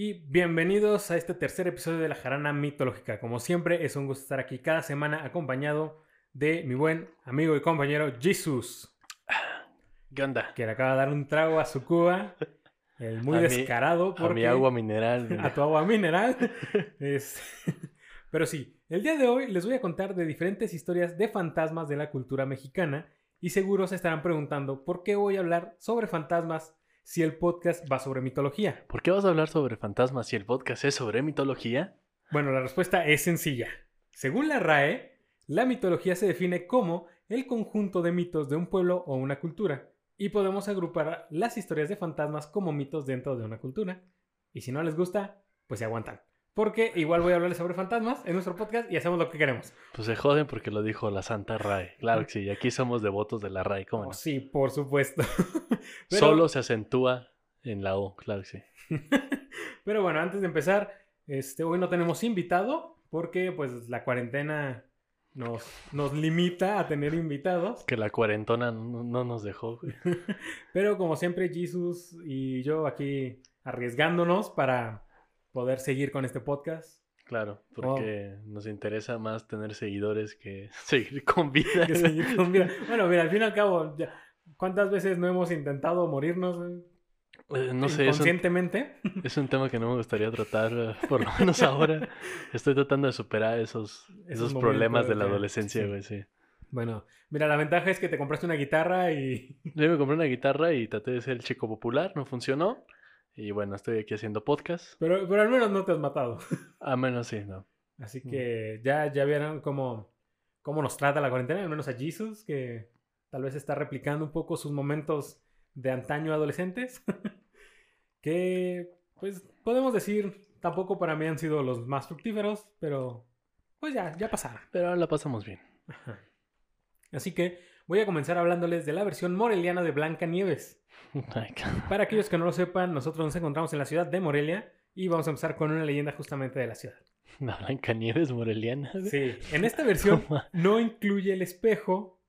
y bienvenidos a este tercer episodio de la Jarana Mitológica. Como siempre, es un gusto estar aquí cada semana acompañado de mi buen amigo y compañero Jesus. ¿Qué onda? Que le acaba de dar un trago a su cuba. El muy A mi- descarado. A mi agua mineral. a tu agua mineral. Es- Pero sí, el día de hoy les voy a contar de diferentes historias de fantasmas de la cultura mexicana y seguro se estarán preguntando por qué voy a hablar sobre fantasmas si el podcast va sobre mitología. ¿Por qué vas a hablar sobre fantasmas si el podcast es sobre mitología? Bueno, la respuesta es sencilla. Según la RAE, la mitología se define como el conjunto de mitos de un pueblo o una cultura, y podemos agrupar las historias de fantasmas como mitos dentro de una cultura. Y si no les gusta, pues se aguantan. Porque igual voy a hablarles sobre fantasmas en nuestro podcast y hacemos lo que queremos. Pues se joden porque lo dijo la Santa RAE. Claro que sí, y aquí somos devotos de la RAE, ¿cómo no? Oh, sí, por supuesto. Pero- Solo se acentúa en la O, claro que sí. Pero bueno, antes de empezar, este, hoy no tenemos invitado porque pues la cuarentena nos, nos limita a tener invitados. Que la cuarentona no, no nos dejó. Pero como siempre, Jesus y yo aquí arriesgándonos para poder seguir con este podcast. Claro, Oh. porque nos interesa más tener seguidores que seguir con vida. Que seguir con vida. Bueno, mira, al fin y al cabo, ya, ¿cuántas veces no hemos intentado morirnos? Eh, no sé, es inconscientemente? es un tema que no me gustaría tratar, eh, por lo menos ahora. Estoy tratando de superar esos, Esos esos problemas de la adolescencia, sí. güey, sí. Bueno, mira, la ventaja es que te compraste una guitarra y... Yo me compré una guitarra y traté de ser el chico popular, no funcionó. Y bueno, estoy aquí haciendo podcast. Pero, pero al menos no te has matado. A menos sí, no. Así Mm. que ya, ya vieron cómo, cómo nos trata la cuarentena, al menos a Jesus, que tal vez está replicando un poco sus momentos de antaño adolescentes. que, pues, podemos decir, tampoco para mí han sido los más fructíferos, pero pues ya, ya pasaron. Pero ahora la pasamos bien. Ajá. Así que voy a comenzar hablándoles de la versión moreliana de Blanca Nieves. Para aquellos que no lo sepan, nosotros nos encontramos en la ciudad de Morelia y vamos a empezar con una leyenda justamente de la ciudad. La Blancanieves moreliana. güey. Sí, en esta versión no incluye el espejo,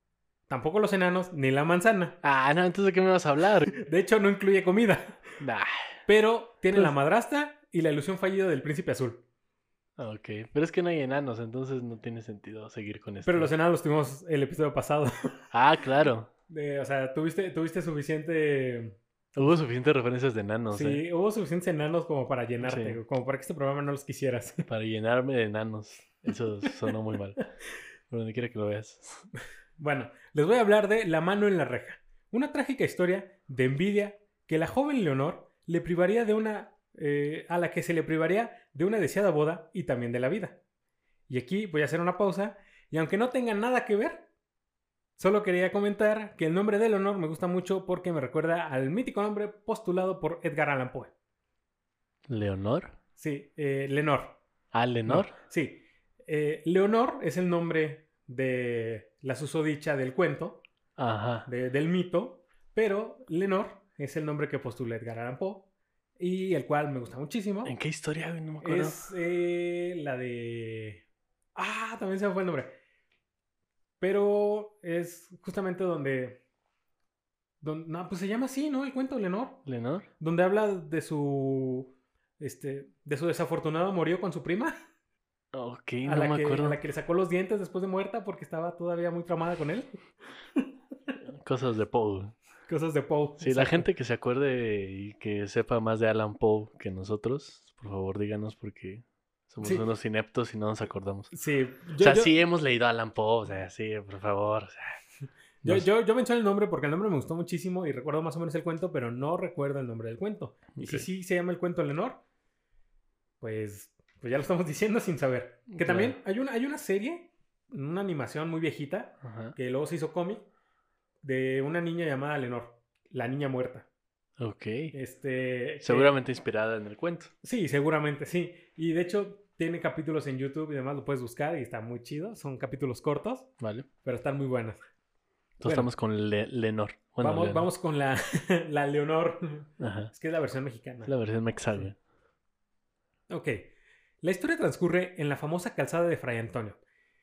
tampoco los enanos, ni la manzana. Ah, no, entonces ¿de qué me vas a hablar? De hecho, no incluye comida, Nah. pero tiene Pues- la madrastra y la ilusión fallida del príncipe azul. Ok, pero es que no hay enanos, entonces no tiene sentido seguir con esto. Pero los enanos los tuvimos el episodio pasado. Ah, claro. O sea, tuviste, tuviste suficiente... Hubo suficientes referencias de enanos, sí, ¿eh? hubo suficientes enanos como para llenarte, Sí. como para que este programa no los quisieras. Para llenarme de enanos. Eso sonó muy mal. Pero donde quiera que lo veas. Bueno, les voy a hablar de La mano en la reja, una trágica historia de envidia que la joven Leonor le privaría de una eh, a la que se le privaría de una deseada boda y también de la vida. Y aquí voy a hacer una pausa y aunque no tenga nada que ver, solo quería comentar que el nombre de Leonor me gusta mucho porque me recuerda al mítico nombre postulado por Edgar Allan Poe. ¿Leonor? Sí, eh, Lenor. Ah, Lenor. No, sí. Eh, Leonor es el nombre de la susodicha del cuento, Ajá. de- del mito, pero Lenor es el nombre que postula Edgar Allan Poe y el cual me gusta muchísimo. ¿En qué historia? No me acuerdo. Es eh, la de... Ah, también se me fue el nombre. Pero es justamente donde... don- No, pues se llama así, ¿no? El cuento de Lenor. ¿Lenor? Donde habla de su... Este, de su desafortunado morío con su prima. Ok, a, no la me que, acuerdo. a la que le sacó los dientes después de muerta porque estaba todavía muy traumada con él. Cosas de Poe. Cosas de Poe. Sí, la gente que se acuerde y que sepa más de Alan Poe que nosotros, por favor díganos porque somos Sí. unos ineptos y no nos acordamos. Sí, o sea, yo- sí hemos leído a Alan Poe, o sea, sí, por favor. o sea, yo, nos- yo- yo mencioné el nombre porque el nombre me gustó muchísimo y recuerdo más o menos el cuento, pero no recuerdo el nombre del cuento. Y si sí se llama el cuento Lenor, pues, pues ya lo estamos diciendo sin saber. Que Claro. también hay una, hay una serie, una animación muy viejita, Ajá. que luego se hizo cómic, de una niña llamada Lenor, la niña muerta. Ok. Este, que- Seguramente inspirada en el cuento. Sí, seguramente sí. Y de hecho tiene capítulos en YouTube y demás, lo puedes buscar y está muy chido. Son capítulos cortos, Vale. pero están muy buenos. Entonces Bueno. estamos con Le- Lenor. Bueno, vamos, vamos con la, la Leonor. Ajá. Es que es la versión mexicana. La versión güey. Ok. La historia transcurre en la famosa calzada de Fray Antonio.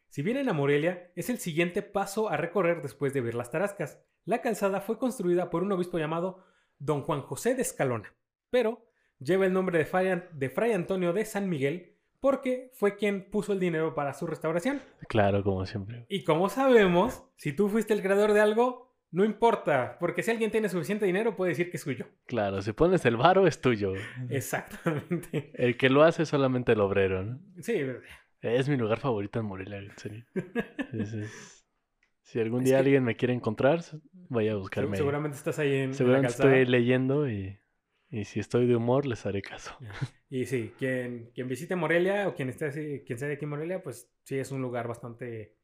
Si vienen a Morelia, es el siguiente paso a recorrer después de ver las tarascas. La calzada fue construida por un obispo llamado Don Juan José de Escalona, pero lleva el nombre de Fray, de Fray Antonio de San Miguel porque fue quien puso el dinero para su restauración. Claro, como siempre. Y como sabemos, si tú fuiste el creador de algo, no importa, porque si alguien tiene suficiente dinero puede decir que es suyo. Claro, si pones el varo es tuyo. Exactamente. El que lo hace es solamente el obrero, ¿no? Sí, Es mi lugar favorito en Morelia, en serio. Es- es- Si algún día que- alguien me quiere encontrar, vaya a buscarme. seguramente estás ahí en, en la Seguramente estoy leyendo y, y si estoy de humor les haré caso. Y sí, quien, quien visite Morelia o quien esté así- quien sea de aquí en Morelia, pues sí es un lugar bastante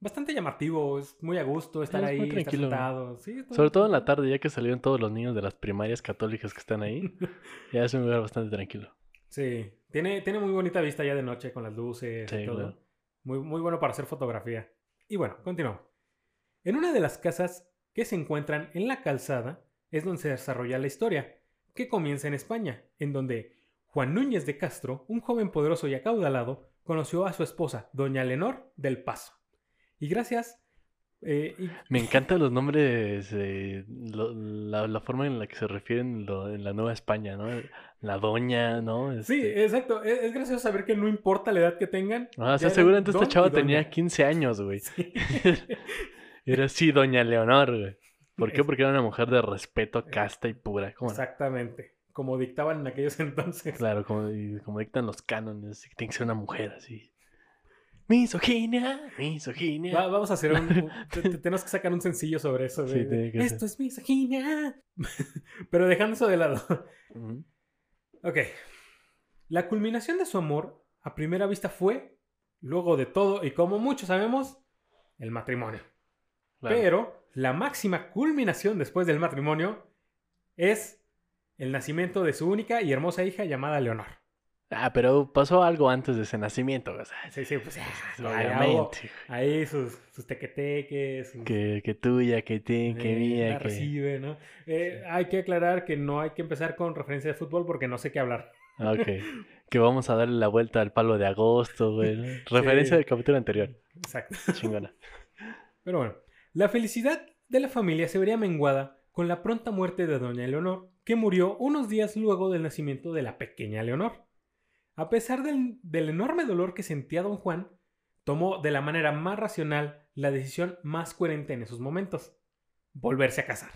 bastante llamativo, es muy a gusto estar Es ahí, estar sentado. Sí, Sobre todo en la tarde, ya que salieron todos los niños de las primarias católicas que están ahí, ya es un lugar bastante tranquilo. Sí, tiene, tiene muy bonita vista ya de noche con las luces y Sí, todo. claro. Muy, muy bueno para hacer fotografía. Y bueno, continuamos. En una de las casas que se encuentran en la calzada es donde se desarrolla la historia, que comienza en España, en donde Juan Núñez de Castro, un joven poderoso y acaudalado, conoció a su esposa, doña Lenor del Paso. Y gracias... eh, y- Me encantan los nombres, eh, lo- la, la forma en la que se refieren lo- en la Nueva España, ¿no? La doña, ¿no? Sí, Este- exacto. Es, es gracioso saber que no importa la edad que tengan. Ah, o sea, seguramente esta chava tenía 15 años, güey. Sí. Era así, doña Leonor, güey. ¿Por qué? Porque era una mujer de respeto, casta y pura. Exactamente. Como dictaban en aquellos entonces. Claro, como, como dictan los cánones, tiene que ser una mujer así. Misoginia, misoginia. Va- vamos a hacer un. un- te- te- tenemos que sacar un sencillo sobre eso. Sí, de, tiene que Esto es misoginia. Pero dejando eso de lado. Ok. La culminación de su amor a primera vista fue, luego de todo, y como muchos sabemos, el matrimonio. Claro. Pero la máxima culminación después del matrimonio es el nacimiento de su única y hermosa hija llamada Leonor. Ah, pero pasó algo antes de ese nacimiento, o sea, Sí, sí, pues obviamente. Ahí sus, sus tequeteques. sus- Que, que tuya, que ti, que Eh, mía, la que... recibe, ¿no? Eh, hay que aclarar que no hay que empezar con referencia de fútbol porque no sé qué hablar. Ah, Ok. Que vamos a darle la vuelta al palo de agosto, güey. ¿no? Referencia del capítulo anterior. Exacto. Chingona. Pero bueno, la felicidad de la familia se vería menguada con la pronta muerte de doña Leonor, que murió unos días luego del nacimiento de la pequeña Leonor. A pesar del, del enorme dolor que sentía don Juan, tomó de la manera más racional la decisión más coherente en esos momentos, volverse a casar.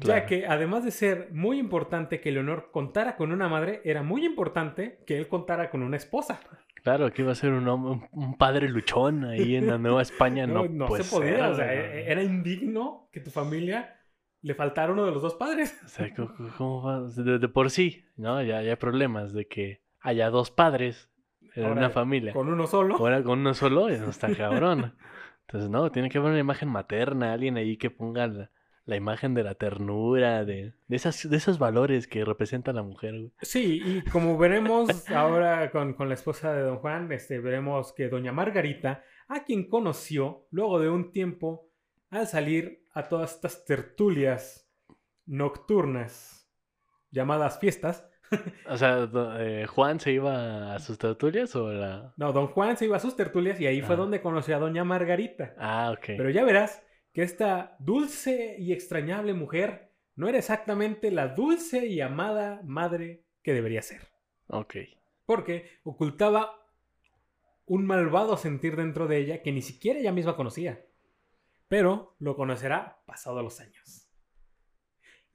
Ya que además de ser muy importante que Leonor contara con una madre, era muy importante que él contara con una esposa. Claro, que iba a ser un, hombre, un, un padre luchón ahí en la Nueva España. No, No, no puede se podía, ser, o sea, güey. e- era indigno que tu familia le faltara uno de los dos padres. O sea, ¿cómo, cómo va? De, de por sí, ¿no? Ya, ya hay problemas de que haya dos padres en Ahora, una familia. Con uno solo. Ahora con uno solo, eso está cabrón. Entonces, no, tiene que haber una imagen materna, alguien ahí que ponga la, la imagen de la ternura, de, de, esas, de esos valores que representa la mujer, güey. Sí, y como veremos ahora con, con la esposa de don Juan, este, veremos que doña Margarita, a quien conoció luego de un tiempo al salir a todas estas tertulias nocturnas llamadas fiestas. O sea, eh, Juan se iba a sus tertulias o la... No, don Juan se iba a sus tertulias y ahí fue Ah. donde conoció a doña Margarita. Ah, ok. Pero ya verás que esta dulce y extrañable mujer no era exactamente la dulce y amada madre que debería ser. Ok. Porque ocultaba un malvado sentir dentro de ella que ni siquiera ella misma conocía. Pero lo conocerá pasados los años.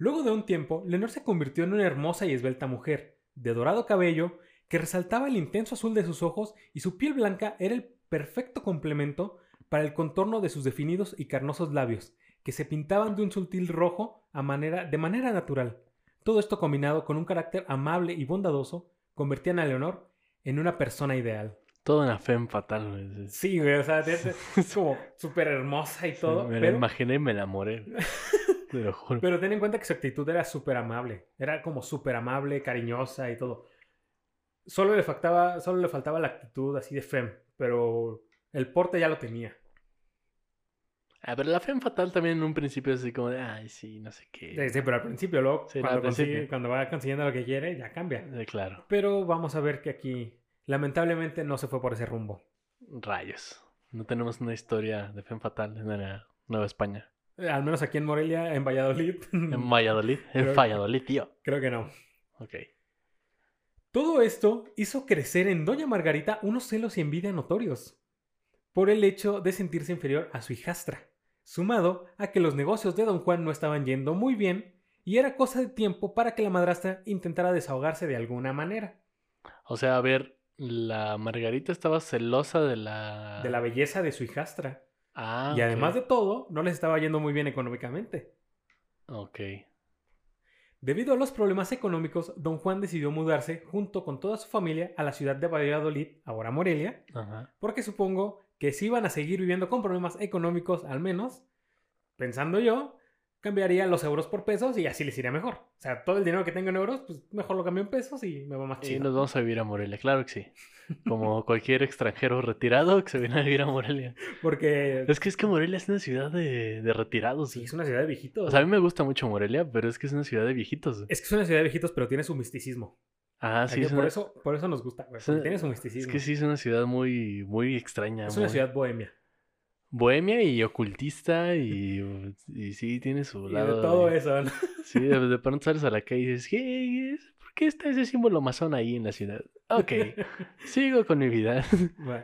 Luego de un tiempo, Lenor se convirtió en una hermosa y esbelta mujer, de dorado cabello, que resaltaba el intenso azul de sus ojos y su piel blanca era el perfecto complemento para el contorno de sus definidos y carnosos labios, que se pintaban de un sutil rojo a manera, de manera natural. Todo esto combinado con un carácter amable y bondadoso, convertían a Leonor en una persona ideal. Toda una femme fatal, güey. Sí, güey, o sea, es como súper hermosa y todo, me la imaginé y me enamoré. Te lo juro. pero ten en cuenta que su actitud era súper amable, era como súper amable, cariñosa y todo. Solo le, faltaba, solo le faltaba la actitud así de fem, pero el porte ya lo tenía. Ah, pero la femme fatal también en un principio es así como de, ay, sí, no sé qué. Sí, sí, pero al principio, luego, Sí, cuando, al principio. consigue- cuando va consiguiendo lo que quiere, ya cambia. Eh, claro. Pero vamos a ver que aquí, lamentablemente, no se fue por ese rumbo. Rayos. No tenemos una historia de femme fatal en la Nueva España. Eh, Al menos aquí en Morelia, en Valladolid. En Valladolid. En Creo- Valladolid, tío. Creo que no. Ok. Todo esto hizo crecer en Doña Margarita unos celos y envidia notorios por el hecho de sentirse inferior a su hijastra, sumado a que los negocios de don Juan no estaban yendo muy bien y era cosa de tiempo para que la madrastra intentara desahogarse de alguna manera. O sea, a ver, la Margarita estaba celosa de la... De la belleza de su hijastra. Ah, y además de todo, no les estaba yendo muy bien económicamente. Ok. Debido a los problemas económicos, don Juan decidió mudarse junto con toda su familia a la ciudad de Valladolid, ahora Morelia, Ajá. porque supongo que si iban a seguir viviendo con problemas económicos, al menos, pensando yo, cambiaría los euros por pesos y así les iría mejor. O sea, todo el dinero que tengo en euros, pues mejor lo cambio en pesos y me va más Y chido. nos vamos a vivir a Morelia, claro que sí. Como cualquier extranjero retirado que se viene a vivir a Morelia. Porque Es que es que Morelia es una ciudad de, de retirados. sí, es una ciudad de viejitos. O sea, a mí me gusta mucho Morelia, pero es que es una ciudad de viejitos. es que es una ciudad de viejitos, pero tiene su misticismo. Ah, sí, es por, una, eso, por eso nos gusta, güey, es porque una- tiene su es misticismo. que sí es una ciudad muy, muy extraña. es una ciudad bohemia. Bohemia y ocultista y, y sí tiene su Y de lado. todo de- eso, ¿no? Sí, de, de pronto sales a la calle y dices, ¿qué es? ¿por qué está ese símbolo masón ahí en la ciudad? Ok, sigo con mi vida. Bueno,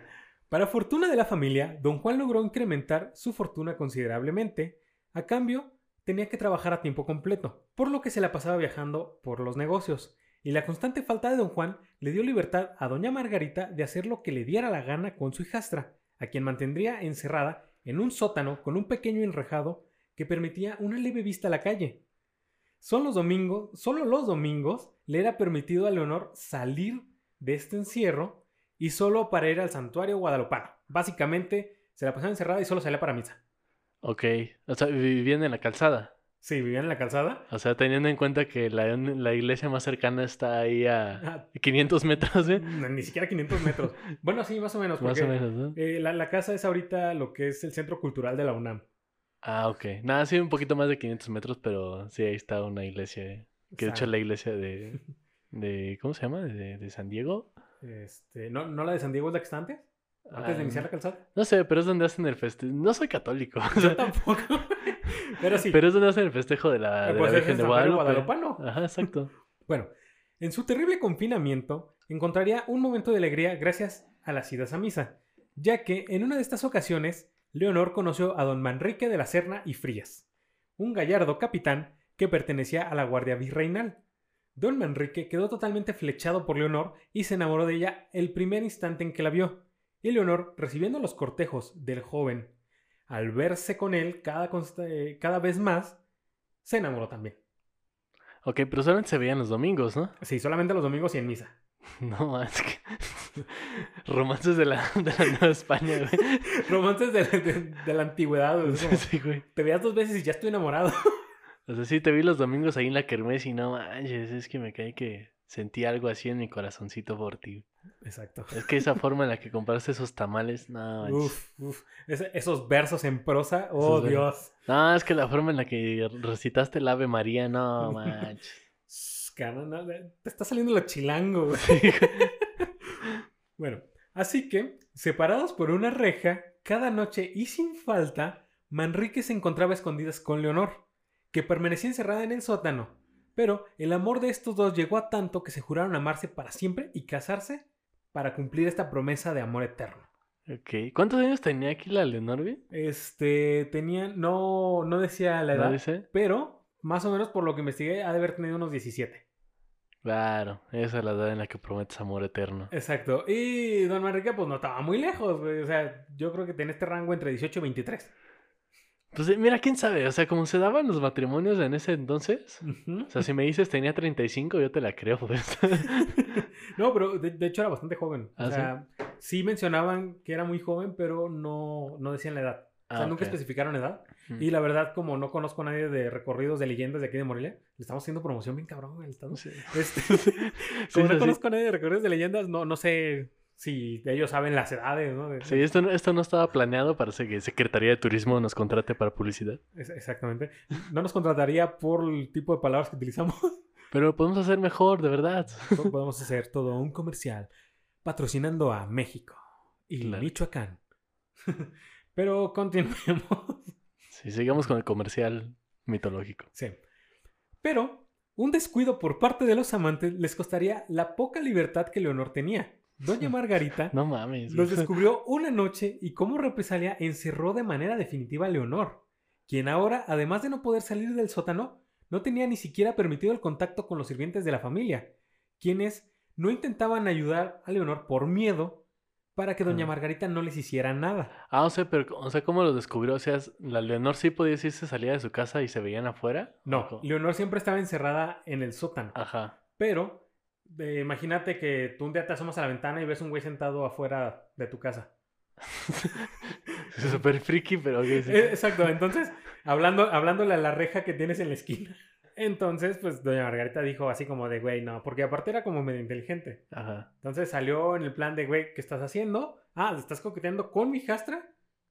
Para fortuna de la familia, don Juan logró incrementar su fortuna considerablemente. A cambio, tenía que trabajar a tiempo completo, por lo que se la pasaba viajando por los negocios. Y la constante falta de don Juan le dio libertad a doña Margarita de hacer lo que le diera la gana con su hijastra, a quien mantendría encerrada en un sótano con un pequeño enrejado que permitía una leve vista a la calle. Solo los domingos, solo los domingos le era permitido a Leonor salir de este encierro y solo para ir al santuario guadalupano. Básicamente se la pasaba encerrada y solo salía para misa. Ok, o sea, vivían en la calzada. Sí, vivían en la calzada. O sea, teniendo en cuenta que la, la iglesia más cercana está ahí a Ah, 500 metros, ¿eh? no, ni siquiera 500 metros. Bueno, sí, más o menos. Más o menos, ¿no? eh, la, la casa es ahorita lo que es el centro cultural de la UNAM. Ah, ok. Nada, sí, un poquito más de 500 metros, pero sí, ahí está una iglesia. eh, Que de hecho es la iglesia de, de ¿cómo se llama? De, de San Diego. Este, ¿no, ¿No la de San Diego es la que está antes? Antes de Ah, iniciar la calzada. No sé, pero es donde hacen el festejo. No soy católico. Yo tampoco. Pero sí. Pero es donde hacen el festejo de la, de pues la es Virgen de Guadalupe. guadalupano. Ajá, exacto. Bueno, en su terrible confinamiento encontraría un momento de alegría gracias a las idas a misa, ya que en una de estas ocasiones Leonor conoció a don Manrique de la Serna y Frías, un gallardo capitán que pertenecía a la Guardia Virreinal. Don Manrique quedó totalmente flechado por Leonor y se enamoró de ella el primer instante en que la vio, y Leonor, recibiendo los cortejos del joven, al verse con él cada, eh, cada vez más, se enamoró también. Ok, pero solamente se veían los domingos, ¿no? Sí, solamente los domingos y en misa. No más que. Romances de la, de la Nueva España, güey. Romances de, de- de la antigüedad. güey, es Sí, güey. te veías dos veces y ya estoy enamorado. O sea, sí te vi los domingos ahí en la kermés y no manches, es que me cae que sentí algo así en mi corazoncito por ti. Exacto. Es que esa forma en la que compraste esos tamales, no. Uf, uf. Ese- esos versos en prosa. Oh, Esos Dios. No, es que la forma en la que recitaste el Ave María, no manches. No, Te está saliendo lo chilango. güey. Sí. Bueno, así que, separados por una reja, cada noche y sin falta, Manrique se encontraba a escondidas con Leonor, que permanecía encerrada en el sótano. Pero el amor de estos dos llegó a tanto que se juraron amarse para siempre y casarse para cumplir esta promesa de amor eterno. Ok. ¿Cuántos años tenía aquí la Leonor, güey? Este, tenían, no, no decía la ¿No edad, dice? pero más o menos por lo que investigué, ha de haber tenido unos 17. Claro, esa es la edad en la que prometes amor eterno. Exacto. Y Don Manrique, pues no estaba muy lejos, güey. O sea, yo creo que tenía este rango entre 18 y 23. Pues eh, mira, quién sabe, o sea, como se daban los matrimonios en ese entonces. O sea, si me dices tenía 35, yo te la creo, pues. no, pero de, de hecho era bastante joven. O ¿Ah, sí? sea, sí? mencionaban que era muy joven, pero no, no decían la edad. O sea, Ah, nunca especificaron edad. Mm. Y la verdad, como no conozco a nadie de recorridos de leyendas de aquí de Morelia, le estamos haciendo promoción bien cabrón estado. Sí. Este, Sí, como sí, no conozco a nadie de recorridos de leyendas, no, no sé si ellos saben las edades, ¿no? De- Sí, esto, no- esto no estaba planeado, parece que Secretaría de Turismo nos contrate para publicidad. Es- exactamente. No nos contrataría por el tipo de palabras que utilizamos. Pero lo podemos hacer mejor, de verdad. Podemos hacer todo un comercial patrocinando a México y Claro. Michoacán. Pero continuemos. Sí, sigamos con el comercial mitológico. Sí. Pero Un descuido por parte de los amantes les costaría la poca libertad que Leonor tenía. Doña Margarita No mames. los descubrió una noche y como represalia encerró de manera definitiva a Leonor, quien ahora, además de no poder salir del sótano, no tenía ni siquiera permitido el contacto con los sirvientes de la familia, quienes no intentaban ayudar a Leonor por miedo para que Doña Ah. Margarita no les hiciera nada. Ah, o sea, pero, o sea, ¿cómo lo descubrió? O sea, la Leonor sí podía irse, salía de su casa y se veían afuera. No. Leonor siempre estaba encerrada en el sótano, Ajá. pero eh, imagínate que tú un día te asomas a la ventana y ves un güey sentado afuera de tu casa. Es súper friki, pero sí. Eh, Exacto, entonces, hablando, hablándole a la reja que tienes en la esquina. Entonces, pues, doña Margarita dijo así como de, güey, no, porque aparte era como medio inteligente. Ajá. Entonces salió en el plan de, güey, ¿qué estás haciendo? Ah, ¿estás coqueteando con mi hijastra?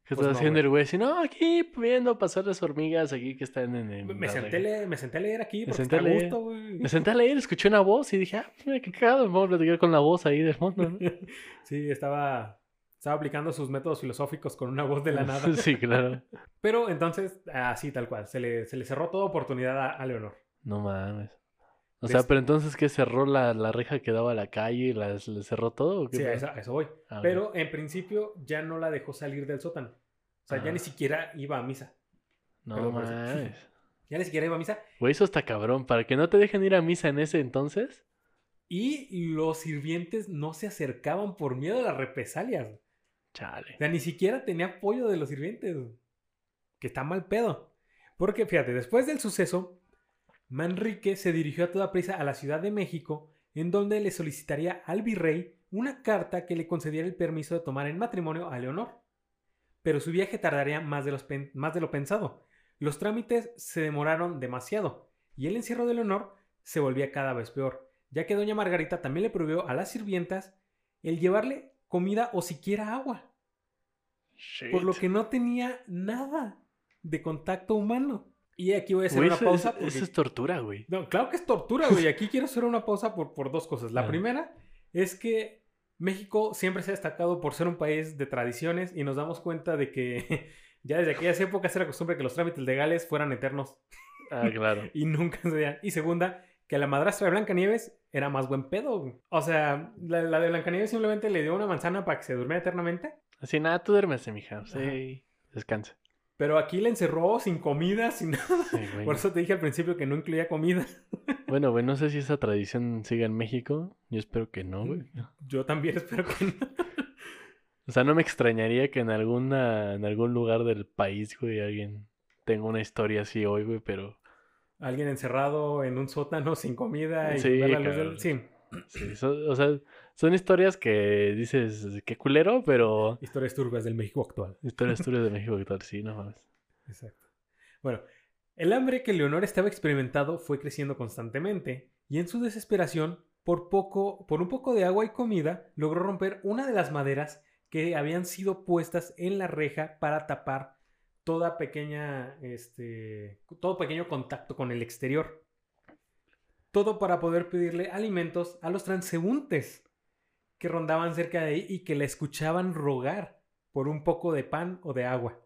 ¿Qué Pues estás no, haciendo el güey? Si no, aquí viendo pasar las hormigas aquí que están en el. Me senté, leer, me senté a leer aquí porque senté está a gusto, güey. Me senté a leer, escuché una voz y dije, ah, mira qué cagado, me voy a platicar con la voz ahí de fondo. ¿no? Sí, estaba, estaba aplicando sus métodos filosóficos con una voz de la nada. sí, claro. Pero entonces, así tal cual, se le, se le cerró toda oportunidad a, a Leonor. No mames. O sea, este- pero entonces, ¿qué? ¿Cerró la, la reja que daba a la calle y las, le cerró todo? ¿o qué Sí, a eso, a eso voy. Ah. Pero en principio ya no la dejó salir del sótano. O sea, ya Ajá. ni siquiera iba a misa. No mames. Ya ni siquiera iba a misa. Güey, eso está cabrón. Para que no te dejen ir a misa en ese entonces. Y los sirvientes no se acercaban por miedo a las represalias. O Chale. sea, ni siquiera tenía apoyo de los sirvientes. Que está mal pedo. Porque fíjate, después del suceso, Manrique se dirigió a toda prisa a la Ciudad de México, en donde le solicitaría al virrey una carta que le concediera el permiso de tomar en matrimonio a Leonor. Pero su viaje tardaría más de, los pen- más de lo pensado. Los trámites se demoraron demasiado, y el encierro de Leonor se volvía cada vez peor, ya que doña Margarita también le prohibió a las sirvientas el llevarle comida o siquiera agua por lo que no tenía nada de contacto humano. Y aquí voy a hacer Güey, una eso, pausa. porque- eso es tortura, güey. No, claro que es tortura, güey. Aquí quiero hacer una pausa por, por dos cosas. La primera es que México siempre se ha destacado por ser un país de tradiciones y nos damos cuenta de que ya desde aquellas épocas era costumbre que los trámites legales fueran eternos Ah, claro. y nunca se dieran. Y segunda, que la madrastra de Blancanieves era más buen pedo. güey. O sea, la, la de Blancanieves simplemente le dio una manzana para que se durmiera eternamente. Así, nada, tú duérmese, mija. Sí, descansa. Pero aquí la encerró sin comida, sin nada. Sí. Por eso te dije al principio que no incluía comida. Bueno, güey, no sé si esa tradición siga en México. Yo espero que no, güey. Yo también espero que no. O sea, no me extrañaría que en alguna, en algún lugar del país, güey, alguien tenga una historia así hoy, güey, pero Alguien encerrado en un sótano sin comida y Sí, la luz del... Sí, sí, o sea, son historias que dices, qué culero, pero historias turbias del México actual. historias tuyas de México actual, sí, no mames. Exacto. Bueno, el hambre que Leonor estaba experimentando fue creciendo constantemente y en su desesperación, por poco, por un poco de agua y comida, logró romper una de las maderas que habían sido puestas en la reja para tapar toda pequeña, este, todo pequeño contacto con el exterior. Todo para poder pedirle alimentos a los transeúntes que rondaban cerca de ahí y que la escuchaban rogar por un poco de pan o de agua.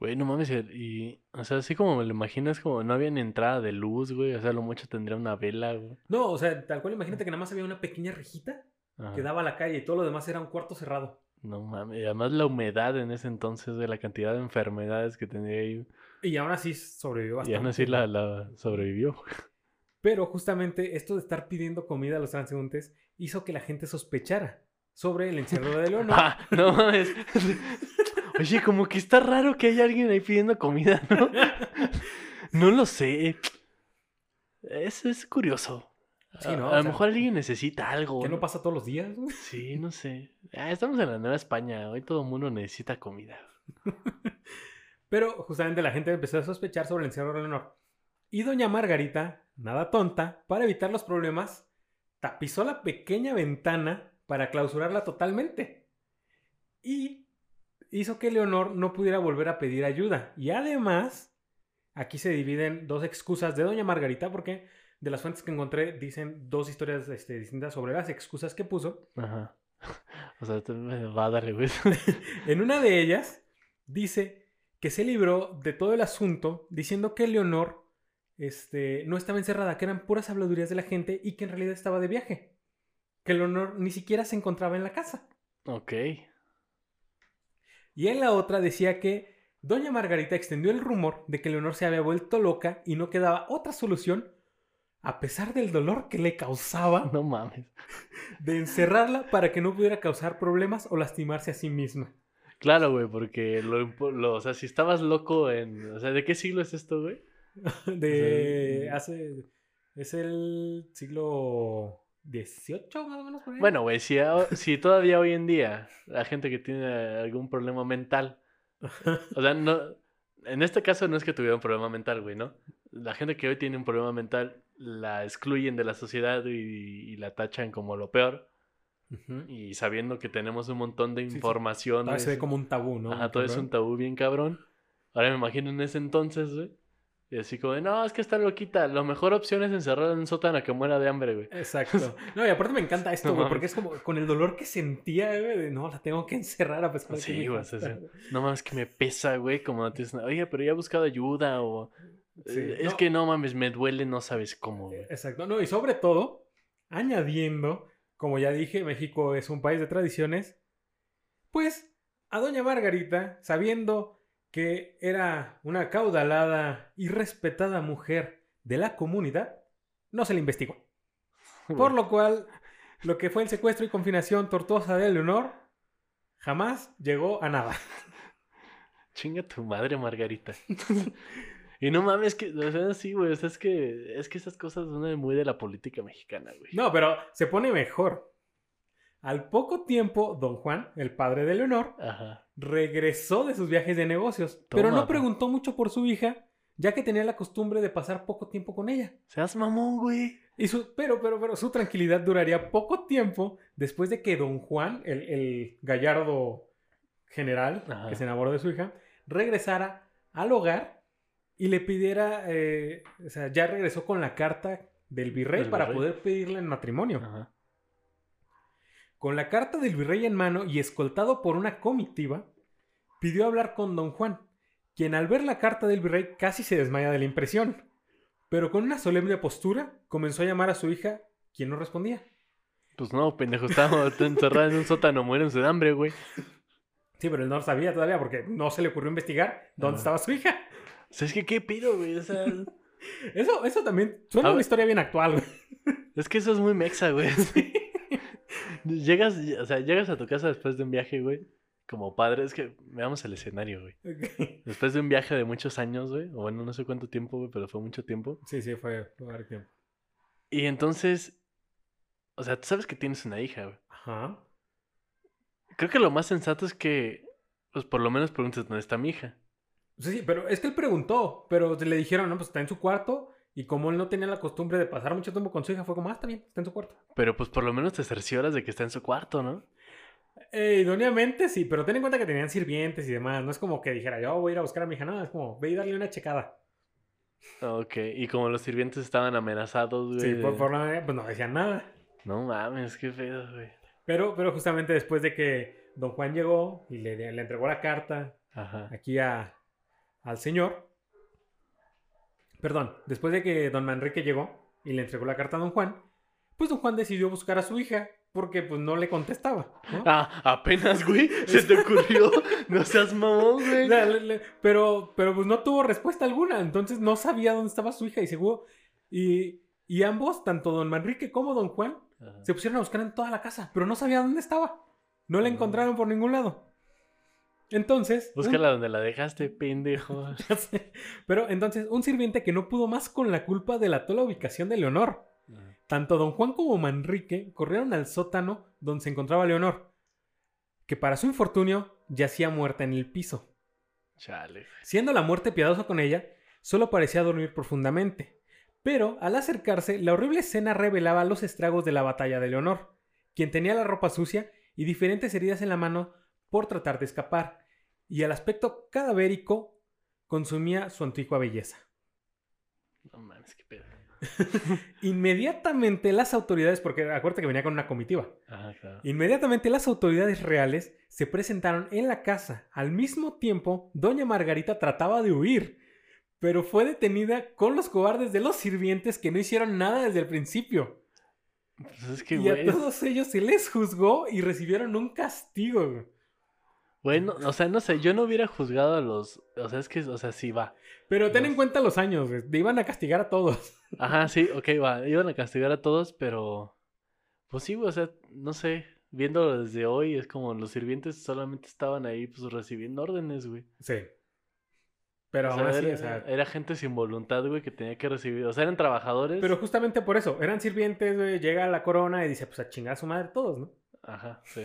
Güey, no mames, y, o sea, así como me lo imagino, es como no había ni entrada de luz, güey, o sea, lo mucho tendría una vela, güey. No, o sea, tal cual imagínate que nada más había una pequeña rejita Ajá. que daba a la calle y todo lo demás era un cuarto cerrado. No mames, y además la humedad en ese entonces, de la cantidad de enfermedades que tenía ahí, Y aún así sobrevivió y bastante. aún así la, la sobrevivió. Pero justamente esto de estar pidiendo comida a los transeúntes hizo que la gente sospechara sobre el encierro de Leonor. Ah, no mames. Oye, como que está raro que haya alguien ahí pidiendo comida, ¿no? No lo sé. Es, es curioso. Sí, ¿no? A, lo sea, mejor alguien necesita algo. que no pasa todos los días. Sí, no sé. Ah, estamos en la Nueva España. Hoy todo el mundo necesita comida. Pero justamente la gente empezó a sospechar sobre el encierro de Leonor. Y doña Margarita, nada tonta, para evitar los problemas, tapizó la pequeña ventana para clausurarla totalmente. Y hizo que Leonor no pudiera volver a pedir ayuda. Y además, aquí se dividen dos excusas de doña Margarita, porque de las fuentes que encontré dicen dos historias este, distintas sobre las excusas que puso. Ajá. O sea, te- va a darle. En una de ellas dice que se libró de todo el asunto diciendo que Leonor este, no estaba encerrada, que eran puras habladurías de la gente y que en realidad estaba de viaje. Que Leonor ni siquiera se encontraba en la casa. Ok. Y en la otra decía que Doña Margarita extendió el rumor de que Leonor se había vuelto loca y no quedaba otra solución, a pesar del dolor que le causaba, No mames. de encerrarla para que no pudiera causar problemas o lastimarse a sí misma. Claro, güey, porque lo- o sea, si estabas loco en, o sea, ¿de qué siglo es esto, güey? De Sí. hace. Es el siglo XVIII, más o menos. por ahí. Bueno, güey, si, si todavía hoy en día la gente que tiene algún problema mental, o sea, no, en este caso no es que tuviera un problema mental, güey, ¿no? La gente que hoy tiene un problema mental la excluyen de la sociedad y, y la tachan como lo peor. Y sabiendo que tenemos un montón de sí. información. Se ve como un tabú, ¿no? Ajá, todo es un tabú bien cabrón. Ahora me imagino en ese entonces, güey. Y así como de, no, es que está loquita. La mejor opción es encerrarla en un sótano a que muera de hambre, güey. Exacto. No, y aparte me encanta esto, güey, porque es como con el dolor que sentía, güey, de no, la tengo que encerrar a pesar de Sí, güey, sí. No mames, que me pesa, güey. Como no tienes nada. Oye, pero ya he buscado ayuda o... Sí, "Eh, Es que no mames, me duele, no sabes cómo, güey. Exacto. No, y sobre todo, añadiendo, como ya dije, México es un país de tradiciones, pues a doña Margarita, sabiendo que era una acaudalada y respetada mujer de la comunidad, no se le investigó. Por lo cual, lo que fue el secuestro y confinación tortuosa de Leonor jamás llegó a nada. Chinga tu madre, Margarita. y no mames, que, o sea, sí, güey. O sea, es que, es que esas cosas son muy de la política mexicana, güey. No, pero se pone mejor. Al poco tiempo, don Juan, el padre de Leonor, Ajá. regresó de sus viajes de negocios, pero no pa. preguntó mucho por su hija, ya que tenía la costumbre de pasar poco tiempo con ella. Seas mamón, güey. Y su, pero, pero, pero su tranquilidad duraría poco tiempo después de que don Juan, el, el gallardo general Ajá. que se enamoró de su hija, regresara al hogar y le pidiera, eh, o sea, ya regresó con la carta del virrey Del para poder pedirle en matrimonio. Ajá. Con la carta del virrey en mano y escoltado por una comitiva, pidió hablar con don Juan, quien al ver la carta del virrey casi se desmaya de la impresión, pero con una solemne postura comenzó a llamar a su hija, quien no respondía. Pues no, pendejo, estábamos encerrados en un sótano, muérense de hambre, güey. Sí, pero él no sabía todavía porque no se le ocurrió investigar dónde estaba su hija. O sea, es que qué pido, güey. O sea, Eso, eso también suena A una historia bien actual. güey. es que eso es muy mexa, güey. Llegas, o sea, llegas a tu casa después de un viaje, güey. Como padre, es que veamos el escenario, güey. Después de un viaje de muchos años, güey. O bueno, no sé cuánto tiempo, güey, pero fue mucho tiempo. Sí, sí, fue, fue tiempo. Y entonces, o sea, tú sabes que tienes una hija, güey. Ajá. Creo que lo más sensato es que, pues por lo menos preguntes dónde está mi hija. Sí, sí, pero es que él preguntó, pero le dijeron, no, pues está en su cuarto. Y como él no tenía la costumbre de pasar mucho tiempo con su hija, fue como, ah, está bien, está en su cuarto. Pero pues por lo menos te cercioras de que está en su cuarto, ¿no? Eh, idóneamente sí, pero ten en cuenta que tenían sirvientes y demás. No es como que dijera, yo voy a ir a buscar a mi hija. No, es como, ve y darle una checada. Ok, y como los sirvientes estaban amenazados, güey. Sí, por, manera, pues no decían nada. No mames, qué pedo, güey. Pero, pero justamente después de que don Juan llegó y le, le entregó la carta Ajá. aquí a, al señor. Perdón, después de que don Manrique llegó y le entregó la carta a don Juan, pues don Juan decidió buscar a su hija porque pues no le contestaba. ¿no? Ah, apenas, güey, se te ocurrió. No seas mamón, güey. Pero, pero pues no tuvo respuesta alguna, entonces no sabía dónde estaba su hija y seguro. Y, y ambos, tanto don Manrique como don Juan, Ajá. se pusieron a buscar en toda la casa, pero no sabía dónde estaba. No la Ah. encontraron por ningún lado. Entonces. un- Búscala donde la dejaste, pendejo. Pero entonces, un sirviente que no pudo más con la culpa delató la ubicación de Leonor. Tanto don Juan como Manrique corrieron al sótano donde se encontraba Leonor, que para su infortunio yacía muerta en el piso. Chale. Siendo la muerte piadosa con ella, solo parecía dormir profundamente. Pero al acercarse, la horrible escena revelaba los estragos de la batalla de Leonor, quien tenía la ropa sucia y diferentes heridas en la mano por tratar de escapar, y el aspecto cadavérico consumía su antigua belleza. No mames, qué pedo. Inmediatamente las autoridades, porque acuérdate que venía con una comitiva, Ajá, claro. inmediatamente las autoridades reales se presentaron en la casa. Al mismo tiempo, doña Margarita trataba de huir, pero fue detenida con los cobardes de los sirvientes que no hicieron nada desde el principio. Pues es que, y a todos ellos se les juzgó y recibieron un castigo. Güey. Güey, no- o sea, no sé, yo no hubiera juzgado a los. O sea, es que, o sea, sí va. Pero ten Los- en cuenta los años, güey. Te iban a castigar a todos. Ajá, sí, ok, va. Iban a castigar a todos, pero. Pues sí, güey, o sea, no sé. Viéndolo desde hoy, es como los sirvientes solamente estaban ahí, pues recibiendo órdenes, güey. Sí. Pero O sea, aún así, era, o sea, era gente sin voluntad, güey, que tenía que recibir. O sea, eran trabajadores. Pero justamente por eso, eran sirvientes, güey, llega la corona y dice, pues a chingar a su madre todos, ¿no? Ajá, sí.